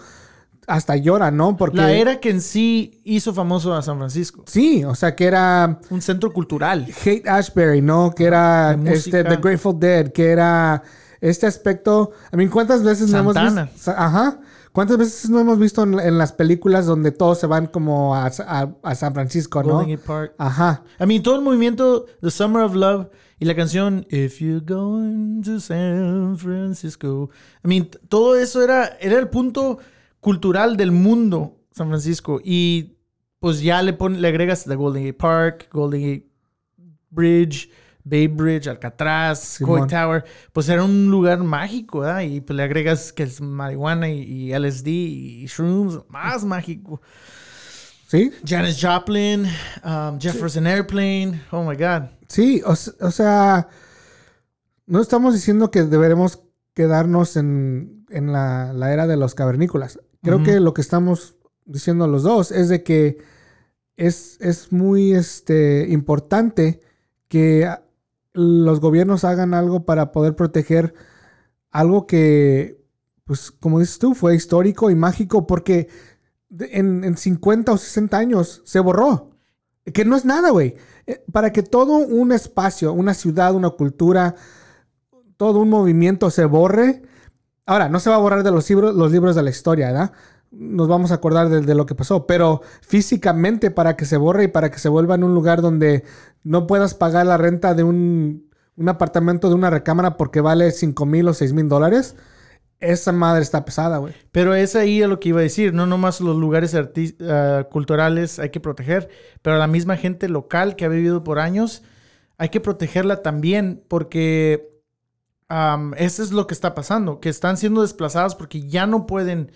hasta lloran, ¿no? Porque... La era que en sí hizo famoso a San Francisco. Sí, o sea, que era Un centro cultural. Hate Ashbury, ¿no? Que era De este. The Grateful Dead, que era este aspecto. I mean, ¿cuántas veces no hemos visto? Ajá. ¿Cuántas veces no hemos visto en, en las películas donde todos se van como a, a- a San Francisco, no? Golden Gate Park. Ajá. I mean, todo el movimiento The Summer of Love y la canción If You're Going to San Francisco. I mean, todo eso era, era el punto cultural del mundo, San Francisco. Y pues ya le, pon- le agregas The Golden Gate Park, Golden Gate Bridge, Bay Bridge, Alcatraz. Coy Tower. Pues era un lugar mágico, ¿verdad? Y pues le agregas que es marihuana y, y LSD y shrooms, más mágico. ¿Sí? Janis Joplin, um, Jefferson Airplane. Oh my God. Sí, o, sea, no estamos diciendo que deberemos quedarnos en, en la, la era de los cavernícolas. Creo que lo que estamos diciendo los dos es de que es, es muy este, importante que los gobiernos hagan algo para poder proteger algo que, pues, como dices tú, fue histórico y mágico porque en, en 50 o 60 años se borró. Que no es nada, güey. Eh, Para que todo un espacio, una ciudad, una cultura, todo un movimiento se borre. Ahora, no se va a borrar de los libros, los libros de la historia, ¿verdad? Nos vamos a acordar de, de lo que pasó, pero físicamente para que se borre y para que se vuelva en un lugar donde no puedas pagar la renta de un, un apartamento de una recámara porque vale 5 mil o 6 mil dólares, esa madre está pesada, güey. Pero es ahí lo que iba a decir. No nomás los lugares ah, culturales hay que proteger, pero la misma gente local que ha vivido por años hay que protegerla también porque am, eso es lo que está pasando, que están siendo desplazados porque ya no pueden,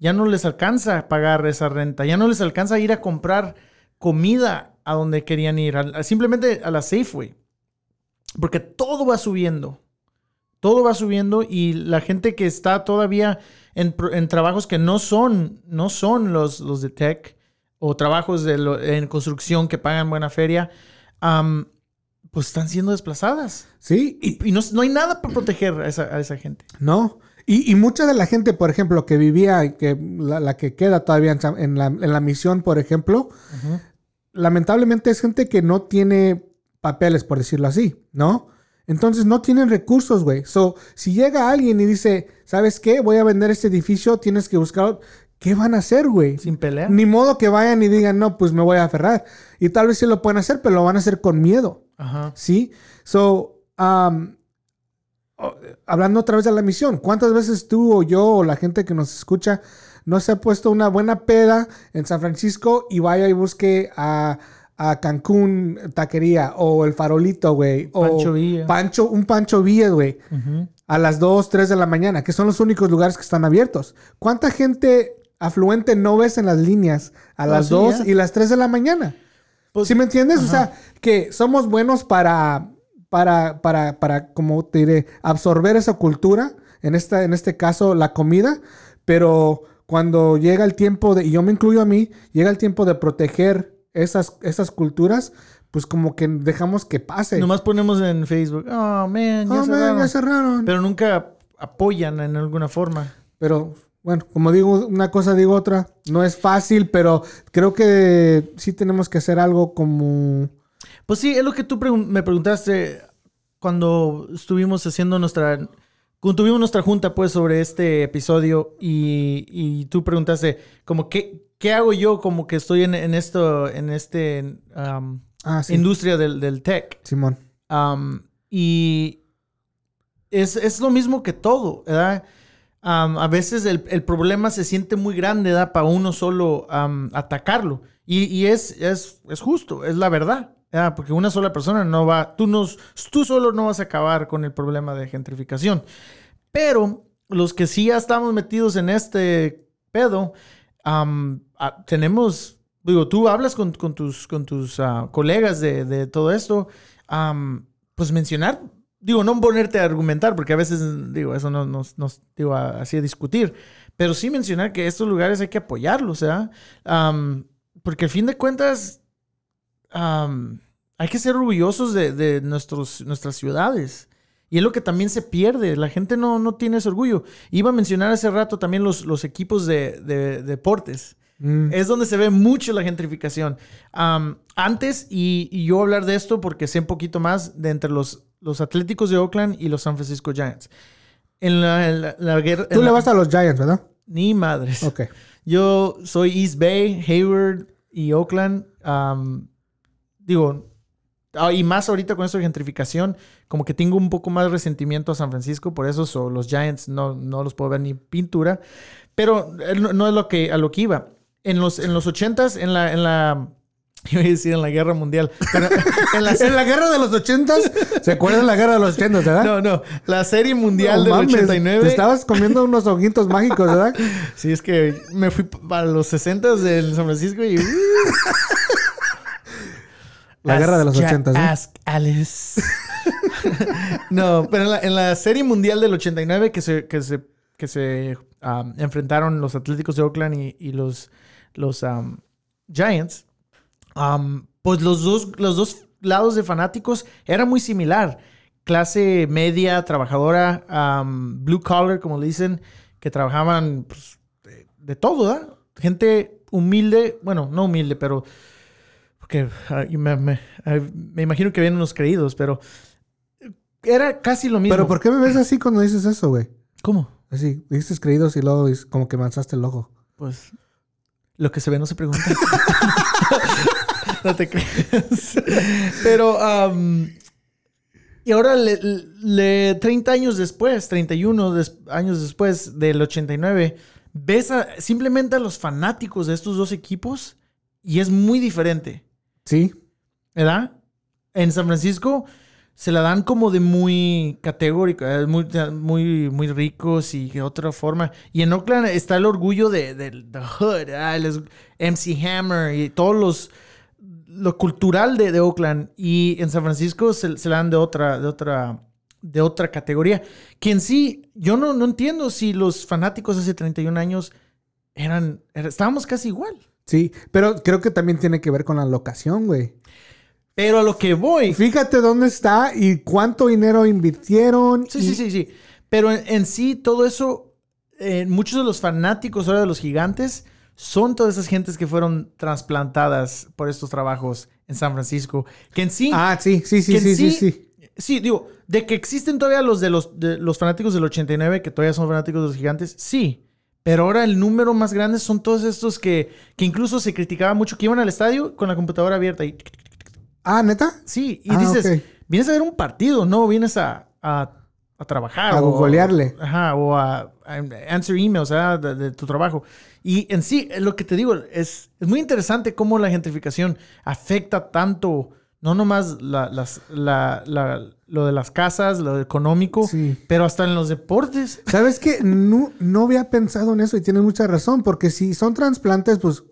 ya no les alcanza pagar esa renta, ya no les alcanza a ir a comprar comida a donde querían ir, simplemente a la Safeway, porque todo va subiendo. Todo va subiendo y la gente que está todavía en, en trabajos que no son, no son los, los de tech o trabajos de lo- en construcción que pagan buena feria, am, pues están siendo desplazadas. Sí, y, no, no hay nada para proteger a esa, a esa gente. No. Y, y mucha de la gente, por ejemplo, que vivía, y que la, la que queda todavía en la, en la misión, por ejemplo, lamentablemente es gente que no tiene papeles, por decirlo así, ¿no? Entonces no tienen recursos, güey. So, si llega alguien y dice, ¿sabes qué? Voy a vender este edificio, tienes que buscar... ¿Qué van a hacer, güey? Sin pelea. Ni modo que vayan y digan, no, pues me voy a aferrar. Y tal vez sí lo pueden hacer, pero lo van a hacer con miedo. Ajá. ¿Sí? So, um, hablando otra vez de la misión, ¿cuántas veces tú o yo o la gente que nos escucha no se ha puesto una buena peda en San Francisco y vaya y busque a, a Cancún taquería o el farolito, güey? o Pancho Villa. Pancho, un Pancho Villa, güey. A las 2, 3 de la mañana, que son los únicos lugares que están abiertos. ¿Cuánta gente afluente no ves en las líneas a Ah, las sí, 2 ya. y las 3 de la mañana? Pues, ¿Sí me entiendes? O sea, que somos buenos para, para, para, para, como te diré, absorber esa cultura, en, esta, en este caso la comida, pero cuando llega el tiempo de, y yo me incluyo a mí, llega el tiempo de proteger esas, esas culturas, pues como que dejamos que pase. Nomás ponemos en Facebook, oh, man, ya Oh, man, cerraron". ya cerraron. Pero nunca apoyan en alguna forma. Pero bueno, como digo una cosa, digo otra. No es fácil, pero creo que sí tenemos que hacer algo como... Pues sí, es lo que tú pregun- me preguntaste cuando estuvimos haciendo nuestra... Cuando tuvimos nuestra junta, pues, sobre este episodio y, y tú preguntaste, como, ¿qué, ¿qué hago yo como que estoy en, en esto, en este um, Ah, sí. industria del, del tech? Simón. Um, y es, es lo mismo que todo, ¿verdad? Um, a veces el, el problema se siente muy grande, ¿verdad? Para uno solo atacarlo. Y, y es, es, es justo, es la verdad, ¿verdad? Porque una sola persona no va, tú, no, tú solo no vas a acabar con el problema de gentrificación. Pero los que sí ya estamos metidos en este pedo, um, ah, tenemos, digo, tú hablas con, con tus, con tus ah, colegas de, de todo esto, am, pues mencionar, digo, no ponerte a argumentar, porque a veces, digo, eso no nos, nos digo, a- así a discutir, pero sí mencionar que estos lugares hay que apoyarlos, ¿verdad? Am, porque al fin de cuentas, am, hay que ser orgullosos de, de nuestros, nuestras ciudades. Y es lo que también se pierde. La gente no, no tiene ese orgullo. Iba a mencionar hace rato también los, los equipos de, de- de deportes. Mm. Es donde se ve mucho la gentrificación. Antes, y, y yo hablar de esto porque sé un poquito más de entre los, los Atléticos de Oakland y los San Francisco Giants. En la, en la- la guerra... Tú le vas a los Giants, ¿verdad? Ni madres. Ok. Yo soy East Bay, Hayward y Oakland. Digo, ah, y más ahorita con esto de gentrificación, como que tengo un poco más resentimiento a San Francisco, por eso so, los Giants no, no los puedo ver ni pintura. Pero eh, no, no es lo que, a lo que iba. En los, en los 80s, en la, en la Iba a decir en la guerra mundial. Pero en la, En la guerra de los ochentas, ¿se acuerdan de la guerra de los ochentas, verdad? no, no. La serie mundial No del mames, 89. Te estabas comiendo unos ojitos mágicos, ¿verdad? Sí, es que me fui para los 60 de San Francisco y. La guerra de los ochentas, ¿eh? Ask Alice. no, pero en la, en la serie mundial del 89 que se, que se, que se um, enfrentaron los Atléticos de Oakland y, y los, los um, Giants, um, pues los dos, los dos lados de fanáticos era muy similar. Clase media, trabajadora, blue collar, como le dicen, que trabajaban pues, de, de todo, ¿verdad? Gente humilde, bueno, no humilde, pero porque ah, me, me- me imagino que vienen unos creídos, pero era casi lo mismo. Pero ¿por qué me ves así cuando dices eso, güey? ¿Cómo? Así, dices creídos y luego como que manzaste el ojo. Pues lo que se ve no se pregunta. no te creas. Pero, am, y ahora, le, le- 30 años después, 31 des- años después del 89, ves a- simplemente a los fanáticos de estos dos equipos y es muy diferente. Sí. ¿verdad? En San Francisco se la dan como de muy categórico, eh, muy, muy, muy ricos y de otra forma. Y en Oakland está el orgullo de, de- The Hood, ah, MC Hammer y todos los lo cultural de, de Oakland. Y en San Francisco se, se la dan de otra, de otra, de otra categoría. Que en sí, yo no, no entiendo si los fanáticos hace 31 años eran, era- estábamos casi igual. Sí, pero creo que también tiene que ver con la locación, güey. Pero a lo que voy. Fíjate dónde está y cuánto dinero invirtieron. Sí, y- sí, sí, sí. Pero en, en sí, todo eso, eh, muchos de los fanáticos ahora de los gigantes son todas esas gentes que fueron trasplantadas por estos trabajos en San Francisco. Que en sí, Ah, sí, sí, sí, sí, sí, sí. sí, digo, de que existen todavía los de los, de los fanáticos del 89, que todavía son fanáticos de los gigantes, sí. Pero ahora el número más grande son todos estos que, que incluso se criticaba mucho, que iban al estadio con la computadora abierta y Ah, ¿neta? Sí, y Ah, dices, vienes a ver un partido, no vienes a, a, a trabajar. A o- googlearle. Ajá, o a, a answer emails ¿verdad? de, de tu trabajo. Y en sí, lo que te digo, es, es muy interesante cómo la gentrificación afecta tanto, no nomás la- las, la- la- lo de las casas, lo económico, Sí. pero hasta en los deportes. ¿Sabes qué? No, no había pensado en eso y tienes mucha razón, porque si son trasplantes, pues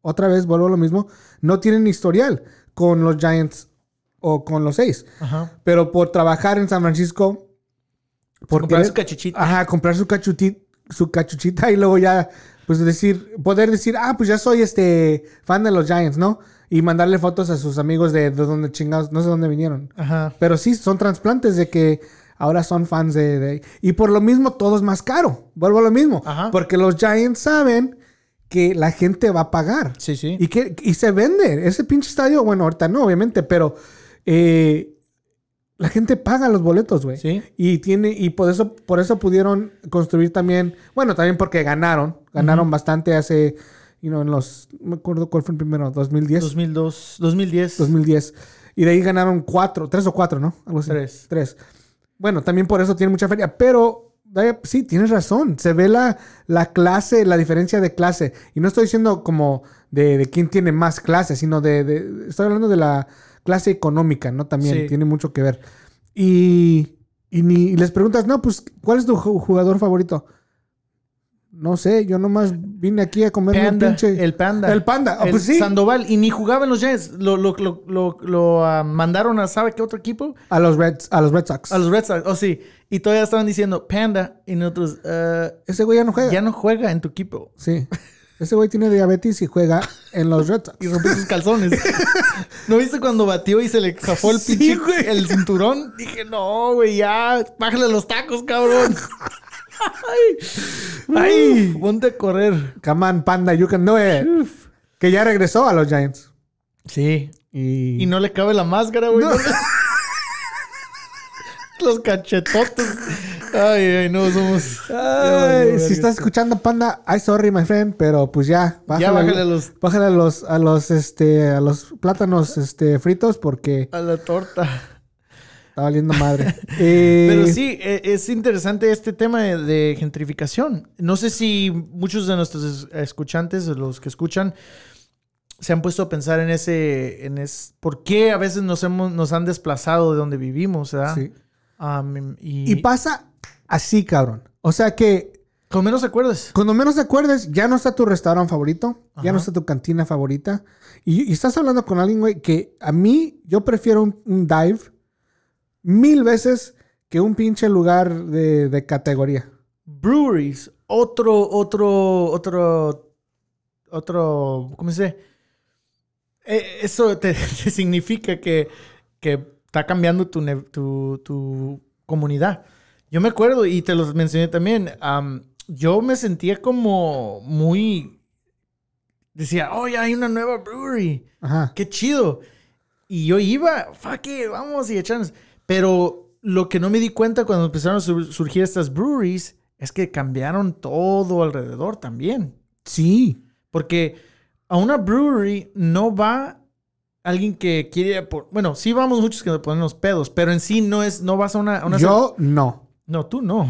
otra vez vuelvo a lo mismo, no tienen historial con los Giants o con los seis. Ajá. Pero por trabajar en San Francisco, por comprar su cachuchita. Ajá, comprar su, cachuti- su cachuchita y luego ya, pues decir, poder decir, ah, pues ya soy este fan de los Giants, ¿no? Y mandarle fotos a sus amigos de, de donde chingados, no sé dónde vinieron. Ajá. Pero sí, son trasplantes de que ahora son fans de, de- Y por lo mismo todo es más caro. Vuelvo a lo mismo. Ajá. Porque los Giants saben que la gente va a pagar. Sí, sí. Y, que, y se vende. Ese pinche estadio, bueno, ahorita no, obviamente, pero eh, la gente paga los boletos, güey. Sí. Y tiene, y por eso, por eso pudieron construir también, bueno, también porque ganaron. Ganaron bastante hace, you know, en los, no me acuerdo cuál fue el primero, 2010. 2002, 2010. 2010. Y de ahí ganaron cuatro, tres o cuatro, ¿no? Algo así. Tres. Tres. Bueno, también por eso tiene mucha feria, pero sí, tienes razón. Se ve la, la clase, la diferencia de clase. Y no estoy diciendo como de, de quién tiene más clase, sino de, de- Estoy hablando de la clase económica, ¿no? También Sí. tiene mucho que ver. Y, y, ni, y les preguntas, no, pues, ¿cuál es tu ju- jugador favorito? No sé, yo nomás vine aquí a comer un pinche... el panda. El panda, ah, El pues sí. Sandoval. Y ni jugaba en los Giants. Lo, lo, lo, lo, lo, ah, mandaron a, ¿sabe qué otro equipo? A los Reds, a los Red Sox. A los Red Sox. Oh, sí. Y todavía estaban diciendo, Panda. Y nosotros, "Ah, Ese güey ya no juega. ya no juega en tu equipo. Sí. Ese güey tiene diabetes y juega en los Red Sox. Y rompió sus calzones. ¿No viste cuando batió y se le zafó el Sí, pinche el cinturón? Dije, no, güey, ya, bájale los tacos, cabrón. Ay, ay, ponte a correr. Come on, Panda, you can do it. Que ya regresó a los Giants. Sí. Y, Y no le cabe la máscara, güey. No. Los cachetotes. Ay, ay, no, somos. Ay, si estás escuchando Panda, I sorry, my friend, pero pues ya, Ya bájale a los- bájale a los, a los, este, a los plátanos, este, fritos porque A la torta. Está valiendo madre. Eh, Pero sí, e- es interesante este tema de, gentrificación. No sé si muchos de nuestros es- escuchantes, los que escuchan, se han puesto a pensar en ese, en es, ¿por qué a veces nos hemos, nos han desplazado de donde vivimos, ¿verdad? Sí. Um, y, Y pasa así, cabrón. O sea que con menos acuerdes. cuando menos acuerdes, ya no está tu restaurante favorito, ya no está tu cantina favorita. Y, y estás hablando con alguien, güey, que a mí, yo prefiero un, un dive mil veces que un pinche lugar de, de categoría. Breweries, otro, otro, otro, otro, ¿cómo se dice? Eh, Eso te, te significa que, que está cambiando tu, tu, tu comunidad. Yo me acuerdo, y te los mencioné también, am, yo me sentía como muy... Decía, oh, ya hay una nueva brewery. Ajá. qué chido. Y yo iba, fuck it, vamos y echamos. Pero lo que no me di cuenta cuando empezaron a sur- surgir estas breweries es que cambiaron todo alrededor también. Sí. Porque a una brewery no va alguien que quiere... por- Bueno, sí vamos muchos que nos ponemos pedos, pero en sí no es... No vas a una... Yo no. No, tú no.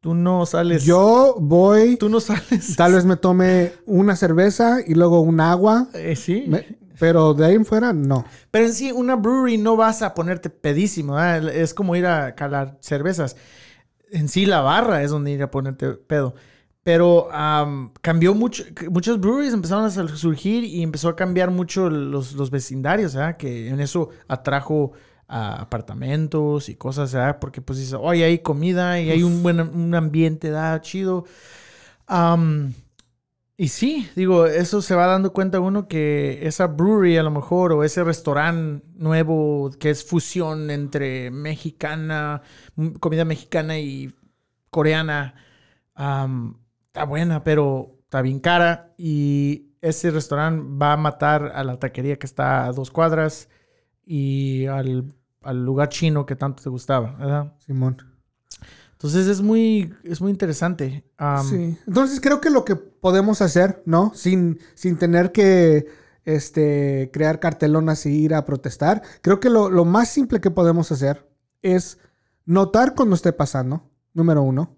Tú no sales... Yo voy, Tú no sales... tal vez me tome una cerveza y luego un agua, Eh, sí. me- pero de ahí en fuera, no. Pero en sí, una brewery no vas a ponerte pedísimo. Es como ir a calar cervezas. En sí, la barra es donde ir a ponerte pedo. Pero am, cambió mucho. Muchos breweries empezaron a surgir y empezó a cambiar mucho los, los vecindarios, ¿ah? Que en eso atrajo a apartamentos y cosas. Porque pues dices, oye, hay comida y hay un buen un ambiente, da chido. Am, y sí, digo, eso se va dando cuenta uno que esa brewery a lo mejor o ese restaurante nuevo que es fusión entre mexicana, m- comida mexicana y coreana, am, está buena, pero está bien cara y ese restaurante va a matar a la taquería que está a dos cuadras y al lugar chino que tanto te gustaba, ¿verdad? Simón. Entonces es muy, es muy interesante. Sí. Entonces creo que lo que podemos hacer, ¿no? Sin, sin tener que este, crear cartelonas y ir a protestar, creo que lo, lo más simple que podemos hacer es notar cuando esté pasando, número uno,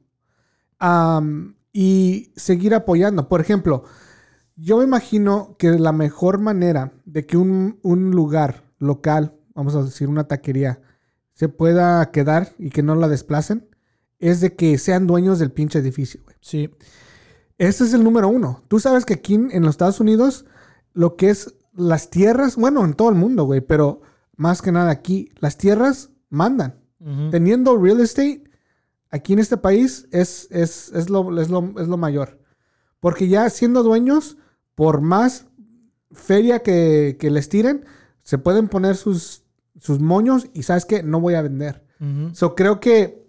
am, y seguir apoyando. Por ejemplo, yo me imagino que la mejor manera de que un, un lugar local, vamos a decir una taquería, se pueda quedar y que no la desplacen, es de que sean dueños del pinche edificio, güey. sí. Ese es el número uno. Tú sabes que aquí en los Estados Unidos, lo que es las tierras, bueno, en todo el mundo, güey, pero más que nada aquí, las tierras mandan. Teniendo real estate, aquí en este país es, es, es, lo, es, lo, es lo mayor. Porque ya siendo dueños, por más feria que, que les tiren, se pueden poner sus, sus moños y sabes que no voy a vender. So, creo que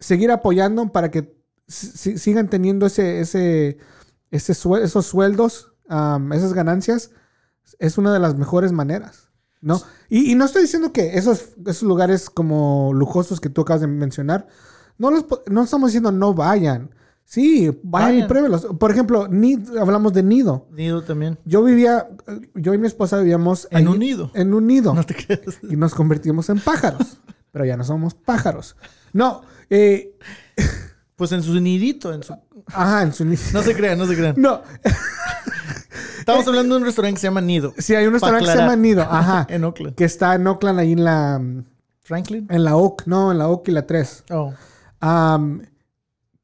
seguir apoyando para que si- si- sigan teniendo ese, ese, ese sue- esos sueldos, am, esas ganancias, es una de las mejores maneras. ¿no? Y, y no estoy diciendo que esos, esos lugares como lujosos que tú acabas de mencionar, no, los, no estamos diciendo no vayan. Sí, vayan, y Vayan. pruébelos. Por ejemplo, ni- hablamos de nido. Nido también. Yo vivía, yo y mi esposa vivíamos En ahí- un nido. En un nido No te creas. y nos convertimos en pájaros. pero ya no somos pájaros. No, eh, Pues en su nidito, en su... ajá, en su nido. No se crean, no se crean. No, Estamos hablando de un restaurante que se llama Nido. sí, hay un restaurante que se llama Nido, ajá, En Oakland. que está en Oakland, ahí en la, Franklin. en la Oak, no, en la Oak y la 3. Oh. Am,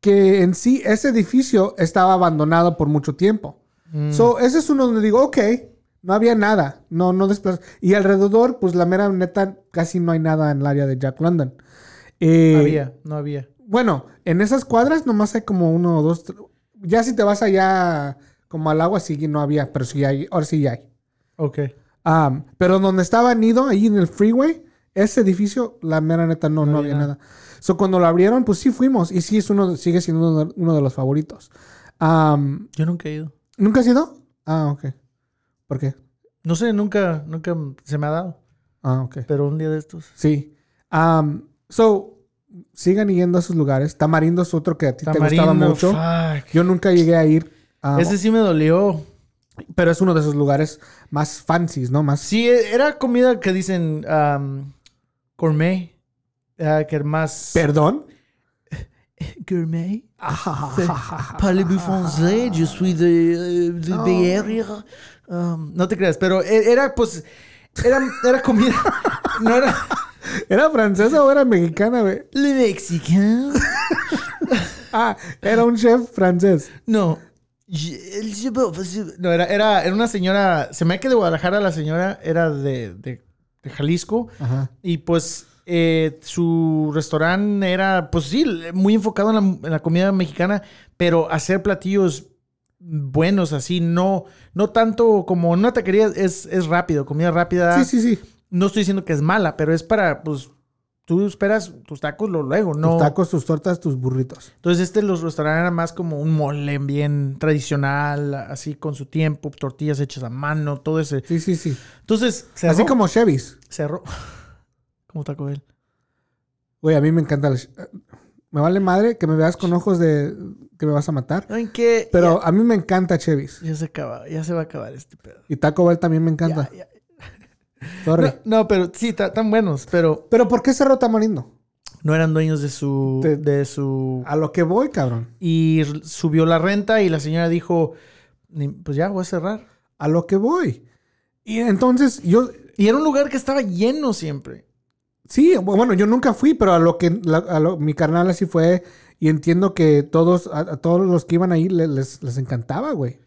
que en sí ese edificio estaba abandonado por mucho tiempo. Mm. So, ese es uno donde digo, ok, no había nada, no, no desplaz- Y alrededor, pues la mera neta, casi no hay nada en el área de Jack London. Eh, había, no había. Bueno, en esas cuadras nomás hay como uno o dos. Ya si te vas allá como al agua, sí no había, pero sí hay, ahora sí ya hay. Ok. Am, pero donde estaba Nido, ahí en el freeway, ese edificio, la mera neta no, No no, había nada. nada. So, cuando lo abrieron, pues sí fuimos. Y sí, es uno, sigue siendo uno, uno de los favoritos. Yo nunca he ido. ¿Nunca has ido? Ah, ok. ¿Por qué? No sé, nunca, nunca se me ha dado. Ah, ok. Pero un día de estos. Sí. So, sigan yendo a esos lugares. Tamarindo es otro que a ti te gustaba mucho. fuck. Yo nunca llegué a ir. ah, Ese sí me dolió. Pero es uno de esos lugares más fancies, ¿no? Más. Sí, e- era comida que dicen um, gourmet. ah, que más... ¿Perdón? Gourmet. Parlez-vous français? Je suis de, de. Um, no te creas, pero e- era pues. Era, era comida. No era. ¿Era francesa o era mexicana, güey? Le mexicain. Ah, era un chef francés. No. Je- No, era, era, era una señora. Se me hace que de Guadalajara la señora era de, de, de Jalisco. Ajá. Y pues eh, su restaurante era, pues sí, muy enfocado en la, en la comida mexicana, pero hacer platillos buenos así, no, no tanto como en una taquería es, es rápido, comida rápida. Sí, sí, sí. No estoy diciendo que es mala, pero es para, pues, tú esperas tus tacos lo luego, no. Tus tacos, tus tortas, tus burritos. Entonces este los restaurantes era más como un mole bien tradicional, así con su tiempo, tortillas hechas a mano, todo ese. Sí, sí, sí. Entonces, cerró. Así como Chevys. cerró. como Taco Bell. Güey, a mí me encanta. el- Me vale madre que me veas con ojos de que me vas a matar. ¿Saben qué? Pero a mí me encanta Chevys. Ya se acaba, ya se va a acabar este pedo. Y Taco Bell también me encanta. Ya, ya. Sorry. No, no, pero sí, tan buenos, pero Pero ¿por qué cerró Tamarindo? no eran dueños de su, De- de su, A lo que voy, cabrón. y subió la renta y la señora dijo, "Ni- pues ya voy a cerrar. A lo que voy. Y entonces yo, Y era un lugar que estaba lleno siempre. sí, bueno, yo nunca fui, pero a lo que la- a lo- mi carnal así fue. Y entiendo que todos, a, a todos los que iban ahí le- les, les encantaba, güey.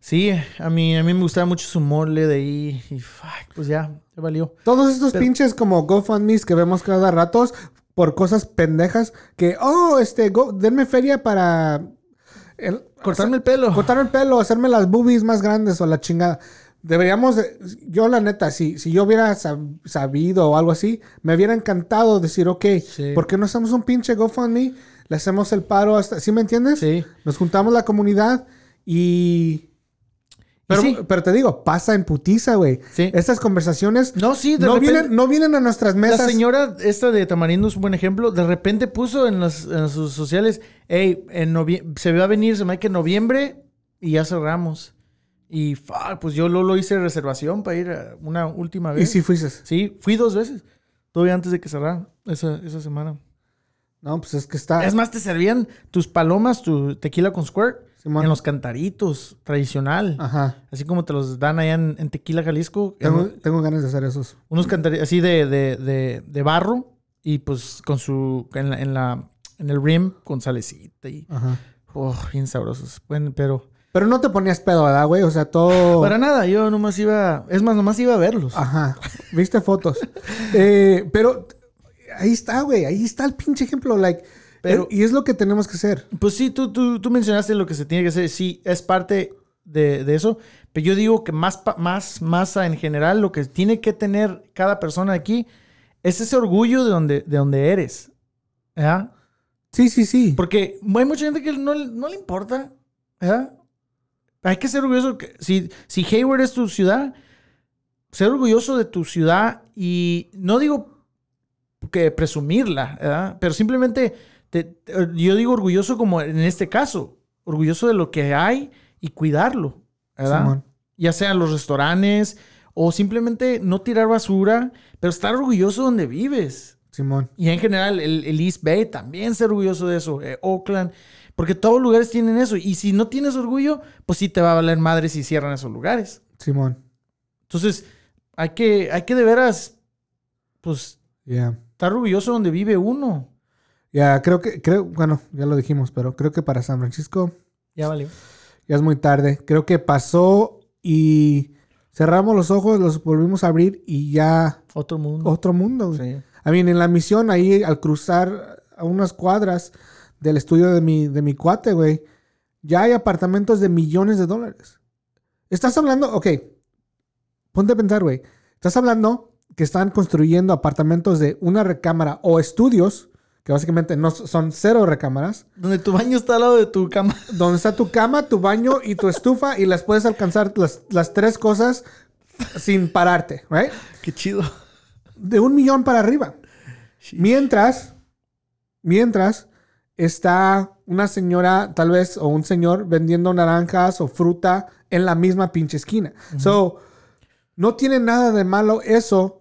Sí, a mí, a mí me gustaba mucho su mole de ahí y fuck, pues ya, ya valió. Todos estos Pero- pinches como GoFundMe's que vemos cada ratos por cosas pendejas que, oh, este, go- denme feria para el- Cortarme el pelo. cortarme el pelo, hacerme las boobies más grandes o la chingada. Deberíamos, de- yo la neta, si, si yo hubiera sab- sabido o algo así, me hubiera encantado decir, ok, Sí. ¿por qué no hacemos un pinche GoFundMe? Le hacemos el paro hasta, ¿sí me entiendes? Sí. Nos juntamos la comunidad y... Pero, sí. pero te digo, pasa en putiza, güey. Sí. Estas conversaciones No, sí, de no, repente- vienen, no vienen a nuestras La mesas. señora esta de Tamarindo es un buen ejemplo. De repente puso en, las, en sus sociales, hey, en se va a venir, se me hace que en noviembre y ya cerramos. Y fuck, pues yo lo, lo hice reservación para ir a una última Y vez. si fuiste. Sí, fui dos veces. Todavía antes de que cerraran esa, esa semana. No, pues es que está. Es más, te servían tus palomas, tu tequila con squirt En los cantaritos, tradicional. Ajá. Así como te los dan allá en, en Tequila, Jalisco. en Tengo, tengo ganas de hacer esos. unos cantaritos así de, de, de, de barro y pues con su en la, en la en el rim con salecita y Ajá. oh, bien sabrosos. Bueno, pero Pero no te ponías pedo, ¿verdad, güey? O sea, todo. para nada, yo nomás iba, es más, nomás iba a verlos. Ajá. Viste fotos. Eh, pero ahí está, güey. Ahí está el pinche ejemplo. Like, Pero- y es lo que tenemos que hacer. Pues sí, tú, tú, tú mencionaste lo que se tiene que hacer, sí, es parte de, de eso, pero yo digo que más, más, más en general, lo que tiene que tener cada persona aquí es ese orgullo de donde, de donde eres. ¿verdad? Sí, sí, sí. Porque hay mucha gente que no, le- no le importa. ¿verdad? Hay que ser orgulloso. que- si, si Hayward es tu ciudad, ser orgulloso de tu ciudad y no digo que presumirla, ¿verdad? pero simplemente te- te- yo digo orgulloso como en este caso, orgulloso de lo que hay y cuidarlo, ¿verdad? Ya sea los restaurantes o simplemente no tirar basura, pero estar orgulloso donde vives. Simón. Y en general, el, el East Bay también ser orgulloso de eso. eh, Oakland. Porque todos lugares tienen eso. Y si no tienes orgullo, pues sí te va a valer madre si cierran esos lugares. Simón. Entonces, hay que, hay que de veras, pues, estar orgulloso donde vive uno. Ya, creo que, creo, bueno, ya lo dijimos, pero creo que para San Francisco Ya valió. ya es muy tarde. Creo que pasó y cerramos los ojos, los volvimos a abrir y ya Otro mundo. otro mundo. güey. Sí. I mean, en la misión, ahí al cruzar a unas cuadras del estudio de mi, de mi cuate, güey, ya hay apartamentos de millones de dólares. Estás hablando, ok, ponte a pensar, güey. Estás hablando que están construyendo apartamentos de una recámara o estudios, que básicamente no son cero recámaras, Donde tu baño está al lado de tu cama. donde está tu cama, tu baño y tu estufa y las puedes alcanzar las, las tres cosas sin pararte, ¿right? Qué chido. de un millón para arriba. Mientras, mientras está una señora, tal vez, o un señor vendiendo naranjas o fruta en la misma pinche esquina. So, no tiene nada de malo eso,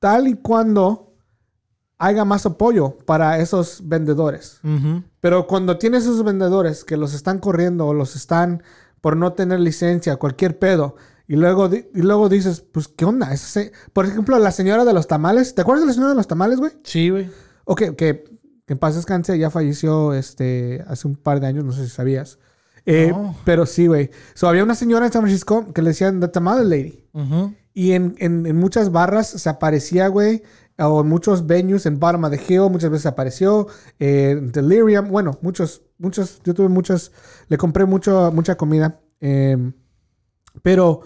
tal y cuando haya más apoyo para esos vendedores. Pero cuando tienes esos vendedores que los están corriendo o los están por no tener licencia, cualquier pedo, y luego, y luego dices, pues, ¿qué onda? Por ejemplo, la señora de los tamales. ¿Te acuerdas de la señora de los tamales, güey? Sí, güey. Ok, que, que en paz descanse, ya falleció este, hace un par de años, no sé si sabías. Eh. Pero sí, güey. So, había una señora en San Francisco que le decían The Tamale Lady. Y en, en- en muchas barras se aparecía, güey. O en muchos venues, en Bottom of the muchas veces apareció. eh, Delirium, bueno, muchos, muchos. Yo tuve muchos. Le compré mucho, mucha comida. eh, pero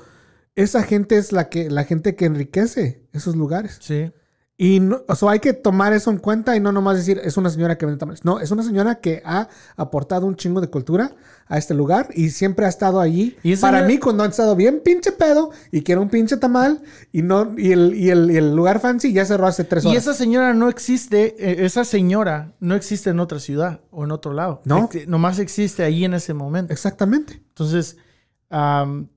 esa gente es la, que, la gente que enriquece esos lugares. Sí. Y no, o sea, hay que tomar eso en cuenta y no nomás decir es una señora que vende tamales. No, es una señora que ha aportado un chingo de cultura a este lugar y siempre ha estado allí. Y Para señora- mí, cuando han estado bien pinche pedo y quiero un pinche tamal y no y el, y el, y el lugar fancy ya cerró hace tres Y horas. esa señora no existe, eh, esa señora no existe en otra ciudad o en otro lado. No. Ex- Nomás existe ahí en ese momento. Exactamente. Entonces, am,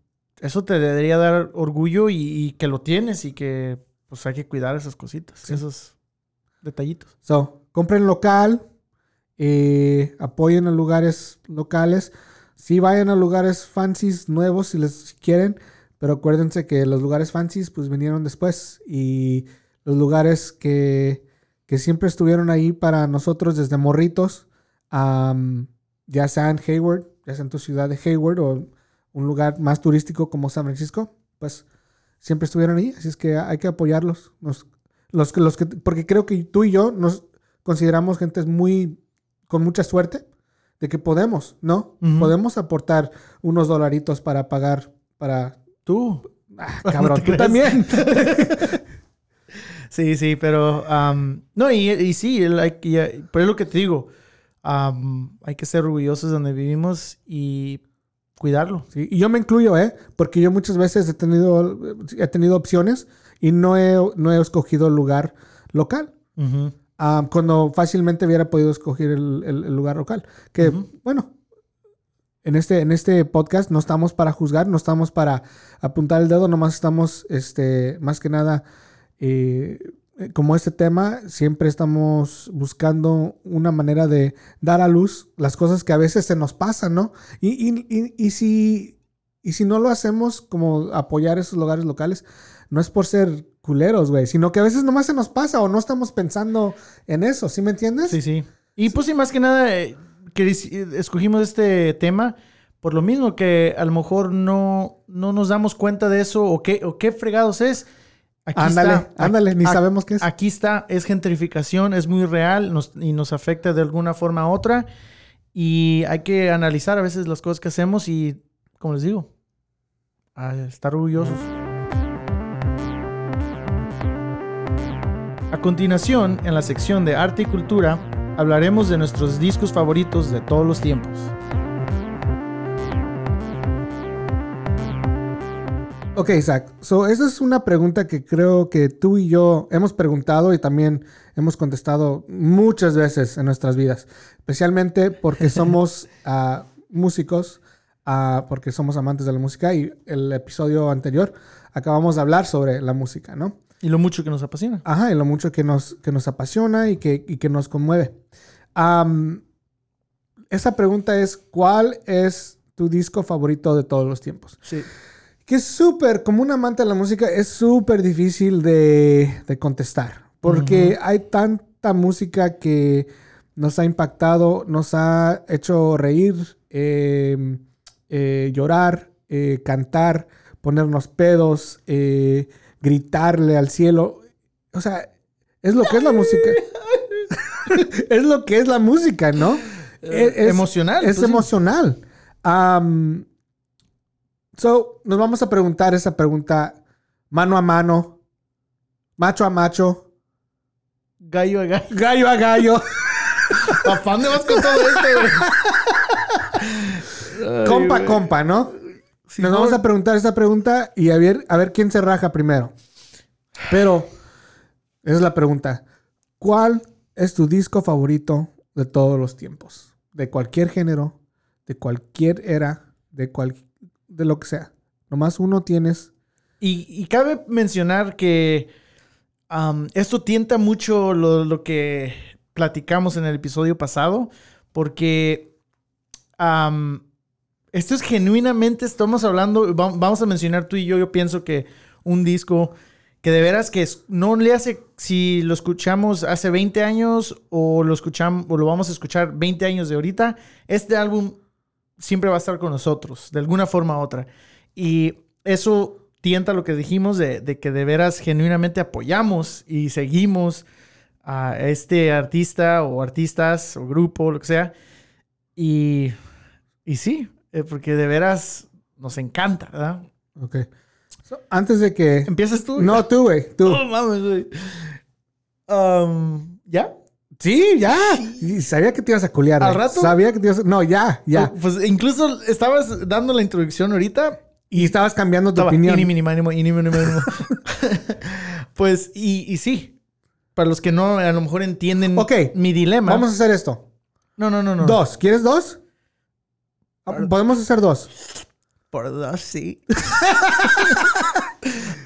eso te debería dar orgullo y, y que lo tienes y que pues hay que cuidar esas cositas, esos detallitos. So, compren local, eh, apoyen a lugares locales. Sí vayan a lugares fancies nuevos si les si quieren, pero acuérdense que los lugares fancies pues vinieron después y los lugares que, que siempre estuvieron ahí para nosotros desde morritos, am, ya sea en Hayward, ya sea en tu ciudad de Hayward o un lugar más turístico como San Francisco, pues siempre estuvieron ahí, así es que hay que apoyarlos. Nos- los los que, porque creo que tú y yo nos consideramos gentes muy, con mucha suerte de que podemos, ¿no? Podemos aportar unos dolaritos para pagar, para... Tú. Ah, cabrón, tú también. Sí, sí, pero am, no, y, y sí, que- ya- pero es lo que te digo. hay que ser orgullosos de donde vivimos y cuidarlo. Sí, y yo me incluyo, ¿eh? Porque yo muchas veces he tenido, he tenido opciones y no he, no he escogido el lugar local. Ah, cuando fácilmente hubiera podido escoger el, el- el lugar local. Que, bueno, en este, en este podcast no estamos para juzgar, no estamos para apuntar el dedo, nomás estamos, este, más que nada, eh, como este tema, siempre estamos buscando una manera de dar a luz las cosas que a veces se nos pasan, ¿no? Y, y- y- y si, y si no lo hacemos como apoyar esos lugares locales, no es por ser culeros, güey, sino que a veces nomás se nos pasa o no estamos pensando en eso, ¿sí me entiendes? Sí, sí. Y pues sí, más que nada, eh, que eh, escogimos este tema por lo mismo que a lo mejor no, no nos damos cuenta de eso o qué, o qué fregados es. Aquí ándale, está. ándale, ni sabemos qué es. Aquí está, es gentrificación, es muy real nos- y nos afecta de alguna forma u otra. Y hay que analizar a veces las cosas que hacemos y, como les digo, a estar orgullosos. A continuación, en la sección de arte y cultura, hablaremos de nuestros discos favoritos de todos los tiempos. Ok, Isaac. So, esa es una pregunta que creo que tú y yo hemos preguntado y también hemos contestado muchas veces en nuestras vidas. Especialmente porque somos ah, músicos, ah, porque somos amantes de la música y el episodio anterior acabamos de hablar sobre la música, ¿no? Y lo mucho que nos apasiona. Ajá, y lo mucho que nos, que nos apasiona y que, y que nos conmueve. Esa pregunta es, ¿cuál es tu disco favorito de todos los tiempos? Sí. Que es súper, como un amante de la música, es súper difícil de, de contestar. Porque hay tanta música que nos ha impactado, nos ha hecho reír, eh, eh, llorar, eh, cantar, ponernos pedos, eh, gritarle al cielo. O sea, es lo que es la música. es lo que es la música, ¿no? Es- emocional. Es pues emocional. Am, so, nos vamos a preguntar esa pregunta mano a mano, macho a macho, Gallo a gallo. gallo a gallo, ¿Para dónde vas con todo esto, güey? Ay, compa a güey. compa, ¿no? Sí, Nos no, vamos a preguntar esa pregunta y a ver, a ver quién se raja primero. Pero, esa es la pregunta. ¿Cuál es tu disco favorito de todos los tiempos? De cualquier género, de cualquier era, de, cual, de lo que sea. Nomás uno tienes. Y, y cabe mencionar que esto tienta mucho lo, lo que platicamos en el episodio pasado, porque esto es genuinamente, estamos hablando, va- vamos a mencionar tú y yo, yo pienso que un disco que de veras que no le hace, si lo escuchamos hace 20 años o lo escuchamos o lo vamos a escuchar 20 años de ahorita, este álbum siempre va a estar con nosotros, de alguna forma u otra. Y eso tienta lo que dijimos de, de que de veras genuinamente apoyamos y seguimos a este artista o artistas o grupo, lo que sea. Y, y sí, eh, porque de veras nos encanta, ¿verdad? Ok. So, antes de que... ¿Empiezas tú? No, tú, güey. Tú. No mames, güey. Um, ¿Ya? Sí, ya. Y sabía que te ibas a culiar. ¿Al rato? Sabía que te ibas a... No, ya, ya. Pues incluso estabas dando la introducción ahorita. Y estabas cambiando tu Estaba, opinión. "Ini, mini, mánimo, ini, mini, mánimo". pues, y, y sí. Para los que no a lo mejor entienden Ok. mi dilema. Vamos a hacer esto. No, no, no, no. Dos. ¿Quieres dos? Ah, Podemos hacer dos. Por dos, sí.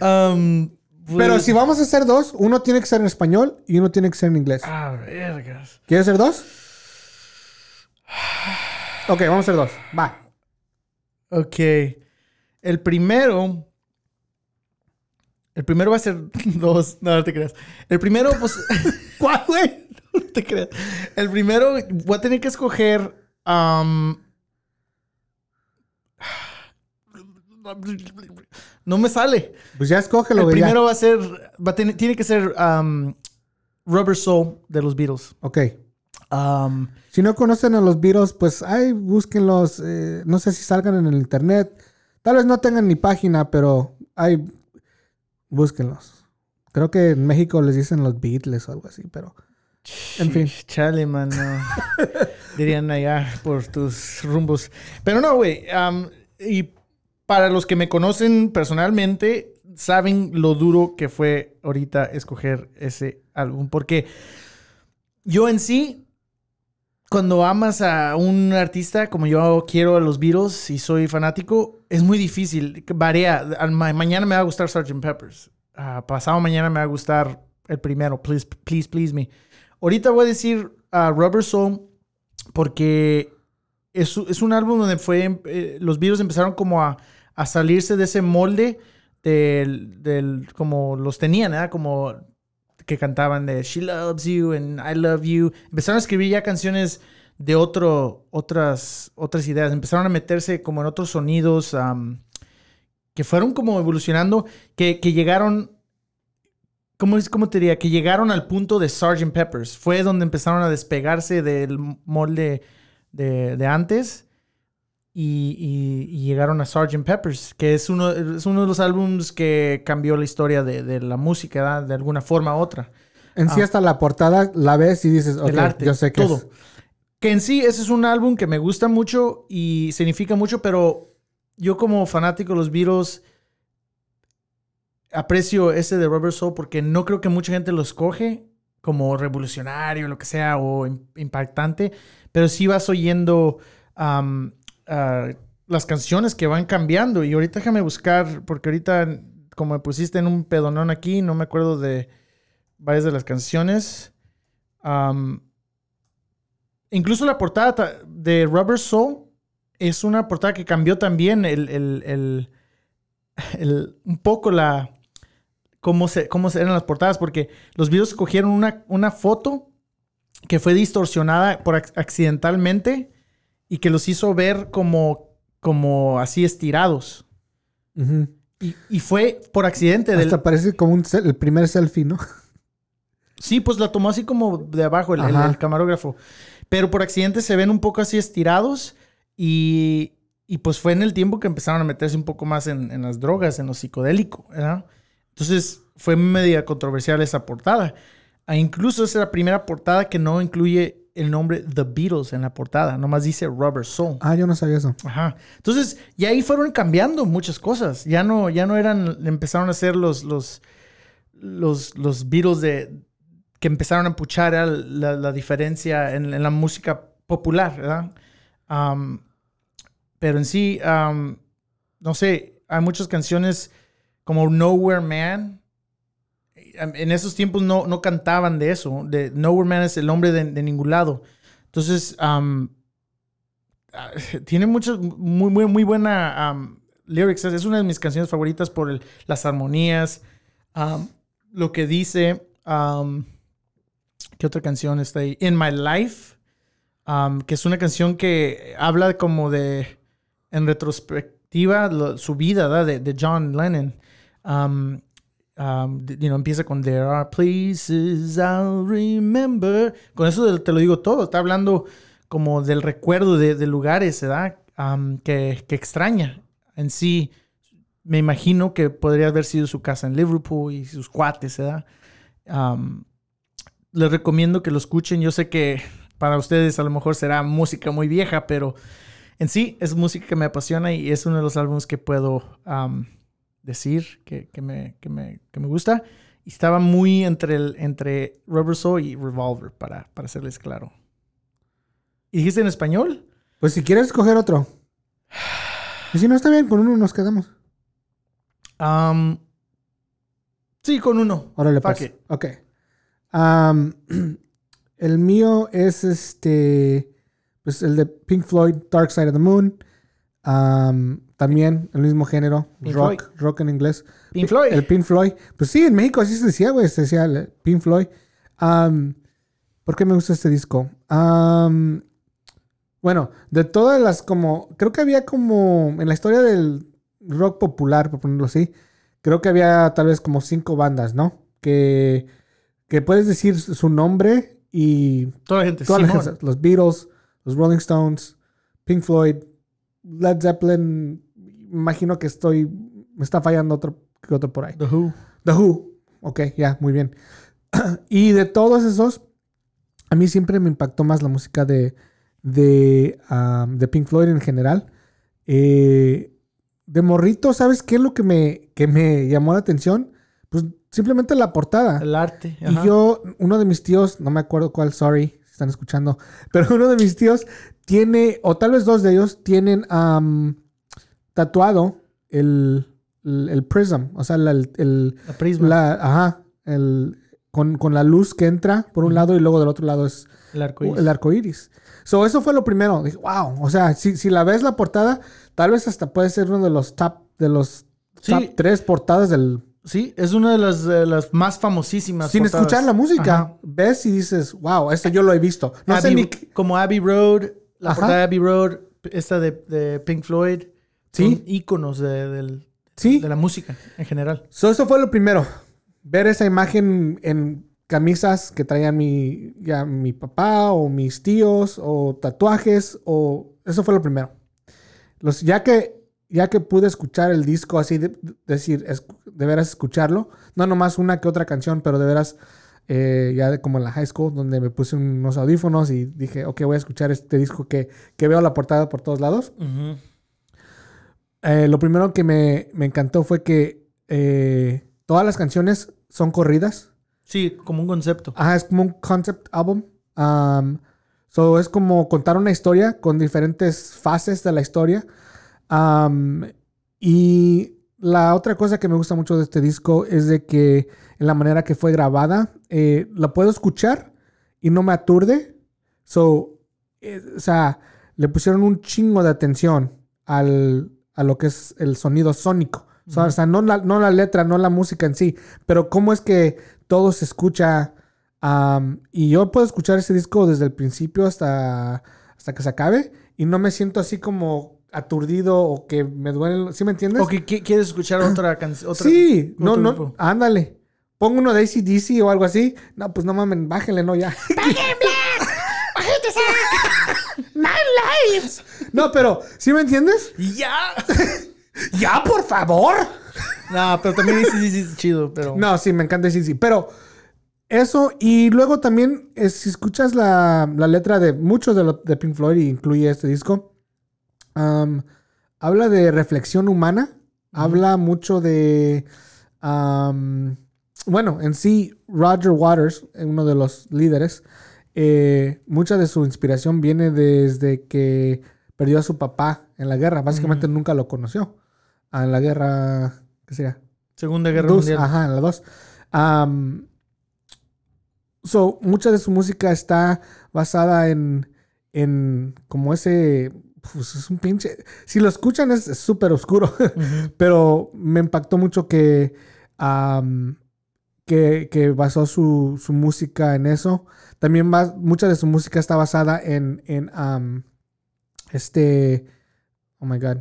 Um, pues- Pero si vamos a hacer dos, uno tiene que ser en español y uno tiene que ser en inglés. Ah, vergas. ¿Quieres hacer dos? Ok, vamos a hacer dos. Va. Ok. El primero. El primero va a ser dos. No, no te creas. El primero, pues. ¿Cuál, güey? No te creas. El primero, voy a tener que escoger. am, no me sale. Pues ya escógelo, El güey. ya. primero va a ser. Va a tener- tiene que ser am, Rubber Soul de los Beatles. Ok. Am, Si no conocen a los Beatles, pues ahí búsquenlos. eh, no sé si salgan en el internet. Tal vez no tengan ni página, pero ahí búsquenlos. Creo que en México les dicen los Beatles o algo así, pero... En fin. Chale, man, no. Dirían allá por tus rumbos. Pero no, güey. am, y para los que me conocen personalmente, saben lo duro que fue ahorita escoger ese álbum. Porque yo en sí, cuando amas a un artista como yo quiero a los Beatles y soy fanático, es muy difícil. Varía. Mañana me va a gustar Sgt. Peppers. Ah, pasado mañana me va a gustar el primero, Please, Please, Please Me. Ahorita voy a decir a Rubber Soul porque es, es un álbum donde fue, eh, los Beatles empezaron como a, a salirse de ese molde del, del- como los tenían, ¿verdad? Como que cantaban de She Loves You and I Love You. Empezaron a escribir ya canciones de otro, otras, otras ideas. Empezaron a meterse como en otros sonidos que fueron como evolucionando, que, que llegaron ¿Cómo, es- ¿Cómo te diría? Que llegaron al punto de Sgt. Peppers. Fue donde empezaron a despegarse del molde de, de antes y, y- y llegaron a Sgt. Peppers, que es uno, es uno de los álbums que cambió la historia de, de la música, ¿verdad? de alguna forma u otra. En sí Ah. hasta la portada la ves y dices, ok, el arte, yo sé que todo. es. Que en sí, ese es un álbum que me gusta mucho y significa mucho, pero yo como fanático de los Beatles aprecio ese de Rubber Soul porque no creo que mucha gente lo escoge como revolucionario, lo que sea, o im- impactante, pero sí vas oyendo las canciones que van cambiando. Y ahorita déjame buscar, porque ahorita, como me pusiste en un pedonón aquí, no me acuerdo de varias de las canciones. Incluso la portada ta- de Rubber Soul es una portada que cambió también el, el- el- un poco la cómo, se, cómo eran las portadas, porque los videos cogieron una, una foto que fue distorsionada por ac- accidentalmente y que los hizo ver como, como así estirados. Y, y fue por accidente. Del, Hasta parece como un el primer selfie, ¿no? Sí, pues la tomó así como de abajo el, el- Ajá. el camarógrafo. Pero por accidente se ven un poco así estirados y, y pues fue en el tiempo que empezaron a meterse un poco más en, en las drogas, en lo psicodélico, ¿verdad? Entonces fue media controversial esa portada. Ah, incluso es la primera portada que no incluye el nombre The Beatles en la portada, nomás dice Rubber Soul. Ah, yo no sabía eso. Ajá. Entonces, y ahí fueron cambiando muchas cosas. Ya no, ya no eran, empezaron a ser los, los, los, los Beatles de, que empezaron a puchar la, la diferencia en, en la música popular, ¿verdad? Pero en sí, no sé, hay muchas canciones como Nowhere Man. En esos tiempos no, no cantaban de eso. De Nowhere Man es el hombre de, ningún lado. Entonces, um, tiene muchos, muy, muy, muy buena lyrics. Es una de mis canciones favoritas por el- las armonías, um, lo que dice. ¿Qué otra canción está ahí? In My Life, que es una canción que habla como de, en retrospectiva, su vida ¿verdad? de, de John Lennon. Um, you know, empieza con There are places I'll remember. Con eso te lo digo todo. Está hablando como del recuerdo de, de lugares, ¿verdad? Um, que, que extraña. En sí, me imagino que podría haber sido su casa en Liverpool y sus cuates, ¿verdad? Um, les recomiendo que lo escuchen. Yo sé que para ustedes a lo mejor será música muy vieja, pero en sí es música que me apasiona y es uno de los álbumes que puedo um, decir que, que me, que, me, que me gusta. Y estaba muy entre, el, entre Rubber Soul y Revolver, para, para serles claro. ¿Y dijiste en español? Pues si quieres escoger otro. Y si no está bien, con uno nos quedamos. Um, sí, con uno. Órale, Fuck pues. it. Ok. El mío es este. Pues el de Pink Floyd, Dark Side of the Moon. Am, también el mismo género. Pink rock, Floyd. rock en inglés. Pink Floyd. El Pink Floyd. Pues sí, en México así se decía, güey. Se decía el Pink Floyd. ¿Por qué me gusta este disco? Bueno, de todas las como... Creo que había como... En la historia del rock popular, por ponerlo así. Creo que había tal vez como cinco bandas, ¿no? Que, que puedes decir su nombre y Toda la gente. toda la gente, los Beatles, los Rolling Stones, Pink Floyd, Led Zeppelin. Imagino que estoy... Me está fallando otro que otro por ahí. The Who. The Who. Ok, ya, muy bien. y de todos esos, a mí siempre me impactó más la música de, de, um, de Pink Floyd en general. Eh, de morrito, ¿sabes qué es lo que me, que me llamó la atención? Pues simplemente la portada. El arte. Y yo, uno de mis tíos, no me acuerdo cuál, sorry, están escuchando, pero uno de mis tíos tiene, o tal vez dos de ellos, tienen am, tatuado el, el, el prism, o sea, la- el, La prisma. la, ajá, el, con, con la luz que entra por un lado y luego del otro lado es el arco iris. el arco iris. So, eso fue lo primero. Dije, wow. O sea, si, si la ves la portada, tal vez hasta puede ser uno de los top, de los Sí. top tres portadas del, Sí, es una de las, de las más famosísimas. sin portadas. escuchar la música, Ajá. ves y dices, wow, esto yo lo he visto. No sé ni Como Abbey Road, la Ajá. portada de Abbey Road, esta de, de Pink Floyd. Sí. Son íconos de, del- Sí. de la música en general. So, eso fue lo primero. Ver esa imagen en camisas que traían mi, ya mi papá o mis tíos o tatuajes o eso fue lo primero. Los, ya que ya que pude escuchar el disco así, de, de- decir, es- de veras escucharlo, no nomás una que otra canción, pero de veras eh, ya de como en la high school, donde me puse unos audífonos y dije, ok, voy a escuchar este disco que, que veo la portada por todos lados. Eh, lo primero que me, me encantó fue que eh, todas las canciones son corridas. Sí, como un concepto. Ajá, es como un concept album. Um, so es como contar una historia con diferentes fases de la historia. Um, y la otra cosa que me gusta mucho de este disco es de que en la manera que fue grabada, eh, la puedo escuchar y no me aturde. So, eh, o sea, le pusieron un chingo de atención al, a lo que es el sonido sónico. O sea, o sea, no, la, no la letra, no la música en sí, pero cómo es que todo se escucha. y yo puedo escuchar ese disco desde el principio hasta, hasta que se acabe y no me siento así como aturdido o que me duele. ¿Sí me entiendes? ¿O que qui- quieres escuchar otra canción? sí, no, no, grupo? ándale. Pongo uno de ACDC o algo así. No, pues no mames, bájenle, no, ya. Nine lives. no, pero, ¿sí me entiendes? ¡Ya! ¡Ya, por favor! no, pero también sí, es chido, pero... No, sí, me encanta ACDC. Pero eso, y luego también, eh, si escuchas la, la letra de muchos de, lo- de Pink Floyd, y incluye este disco, habla de reflexión humana, habla mucho de... bueno, en sí, Roger Waters, eh, uno de los líderes, eh, mucha de su inspiración viene desde que perdió a su papá en la guerra. Básicamente nunca lo conoció. Ah, En la guerra, ¿qué sería? Segunda Guerra Dos, Mundial. Ajá, en la 2. Um, so, mucha de su música está basada en, en como ese, pues es un pinche, si lo escuchan es súper oscuro, pero me impactó mucho que, um, que, que basó su, su música en eso. También mucha de su música está basada en, en um, este, oh my god,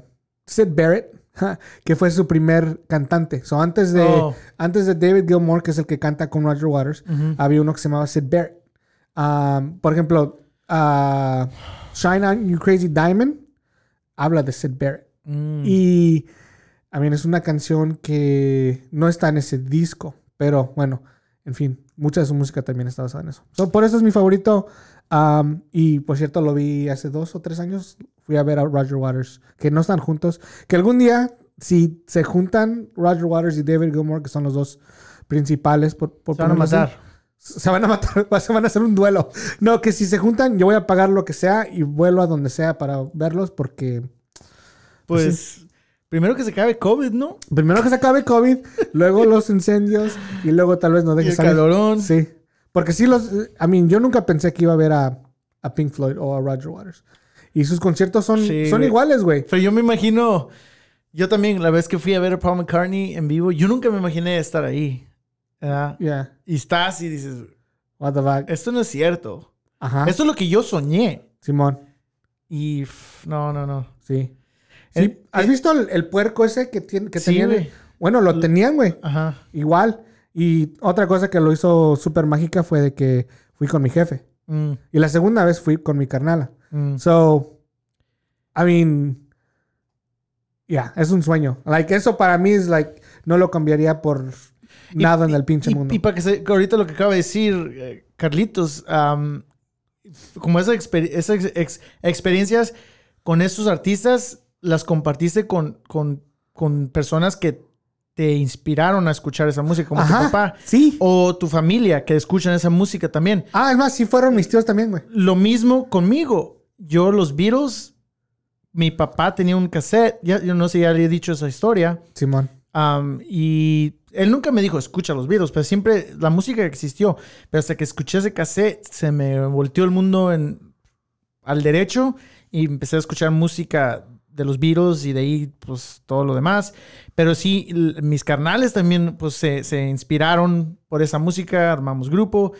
Sid Barrett, que fue su primer cantante. So, antes de, Oh. antes de David Gilmour, que es el que canta con Roger Waters, había uno que se llamaba Sid Barrett. Um, por ejemplo, ah, Shine On You Crazy Diamond habla de Sid Barrett. Mm. Y, a mí es una canción que no está en ese disco, pero bueno, en fin, mucha de su música también está basada en eso. So, por eso es mi favorito. Um, y por cierto, lo vi hace dos o tres años. Fui a ver a Roger Waters, que no están juntos. Que algún día, si se juntan Roger Waters y David Gilmour, que son los dos principales, por, por a matar. Se van a matar, se van a hacer un duelo. No, que si se juntan, yo voy a pagar lo que sea y vuelo a donde sea para verlos porque Pues, primero que se acabe COVID, ¿no? primero que se acabe COVID, luego los incendios y luego tal vez no Y deje el salir. calorón. Sí. Porque sí los... I mean, yo nunca pensé que iba a ver a, a Pink Floyd o a Roger Waters. Y sus conciertos son, Sí, son iguales, güey. Pero yo me imagino, yo también, la vez que fui a ver a Paul McCartney en vivo, yo nunca me imaginé estar ahí. ¿Verdad? Yeah. Y estás y dices, What the fuck. esto no es cierto. Ajá. Esto es lo que yo soñé. Simón. Y pff, no, no, no. Sí. El-. ¿Has el- visto el, el puerco ese que, tiene, que Sí, tenían? Bueno, lo tenían, güey. Ajá. Igual. Y otra cosa que lo hizo súper mágica fue de que fui con mi jefe. Mm, Y la segunda vez fui con mi carnala. mm. So, I mean, yeah, es un sueño. Like, eso para mí es like, no lo cambiaría por Y- nada en el pinche y, mundo. Y para que se, ahorita lo que acaba de decir eh, Carlitos, am, como esas, exper- esas ex- experiencias con estos artistas, las compartiste con, con, con personas que te inspiraron a escuchar esa música, como Ajá, tu papá Sí. o tu familia que escuchan esa música también. Ah, es más, sí fueron mis tíos también, güey. Lo mismo conmigo. Yo, los Beatles, mi papá tenía un cassette, ya, yo no sé, ya le he dicho esa historia. Simón. Y él nunca me dijo, escucha los Beatles, pero siempre la música existió. Pero hasta que escuché ese cassette, se me volteó el mundo en, al derecho y empecé a escuchar música de los Beatles y de ahí, pues, todo lo demás. Pero sí, mis carnales también, pues, se, se inspiraron por esa música, armamos grupo.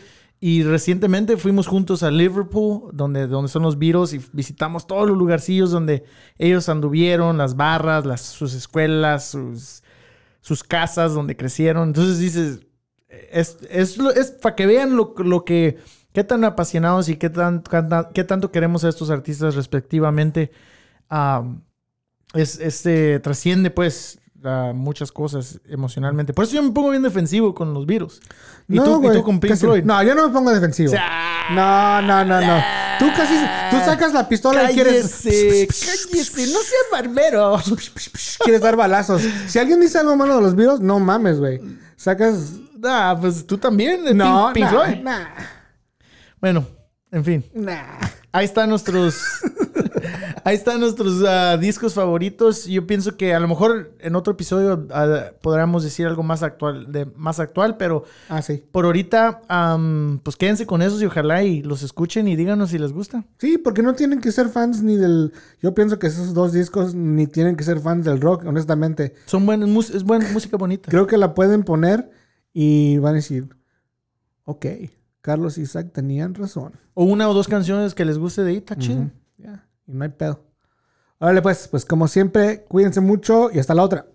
Y recientemente fuimos juntos a Liverpool, donde, donde son los Beatles, y visitamos todos los lugarcillos donde ellos anduvieron, las barras, las, sus escuelas, sus, sus casas donde crecieron. Entonces dices, es, es, es para que vean lo, lo que, qué tan apasionados y qué, tan, qué tan- qué tanto queremos a estos artistas respectivamente. Am, es, este, trasciende pues a muchas cosas emocionalmente. Por eso yo me pongo bien defensivo con los virus. Y, No, tú, y güey, tú con Pink Floyd. No, yo no me pongo defensivo. O sea, No, no, no, no. Tú casi, tú sacas la pistola y quieres, cállese, cállese, no seas barbero. quieres dar balazos. Si alguien dice algo malo de los virus, no mames, güey. Sacas. Nah, pues tú también, de No, Pink, Pink nah, Floyd. nah, Bueno, en fin. nah. Ahí están nuestros. ahí están nuestros ah, discos favoritos. Yo pienso que a lo mejor en otro episodio ah, podríamos decir algo más actual, de, más actual, pero Ah, sí. por ahorita, pues quédense con esos y ojalá y los escuchen y díganos si les gusta. Sí, porque no tienen que ser fans ni del. Yo pienso que esos dos discos ni tienen que ser fans del rock, honestamente. Son buenas, mus- es buena música bonita. Creo que la pueden poner y van a decir: Ok, Carlos y Isaac tenían razón. O una o dos canciones que les guste de ahí, está No hay pedo. Órale, pues, pues como siempre, cuídense mucho y hasta la otra.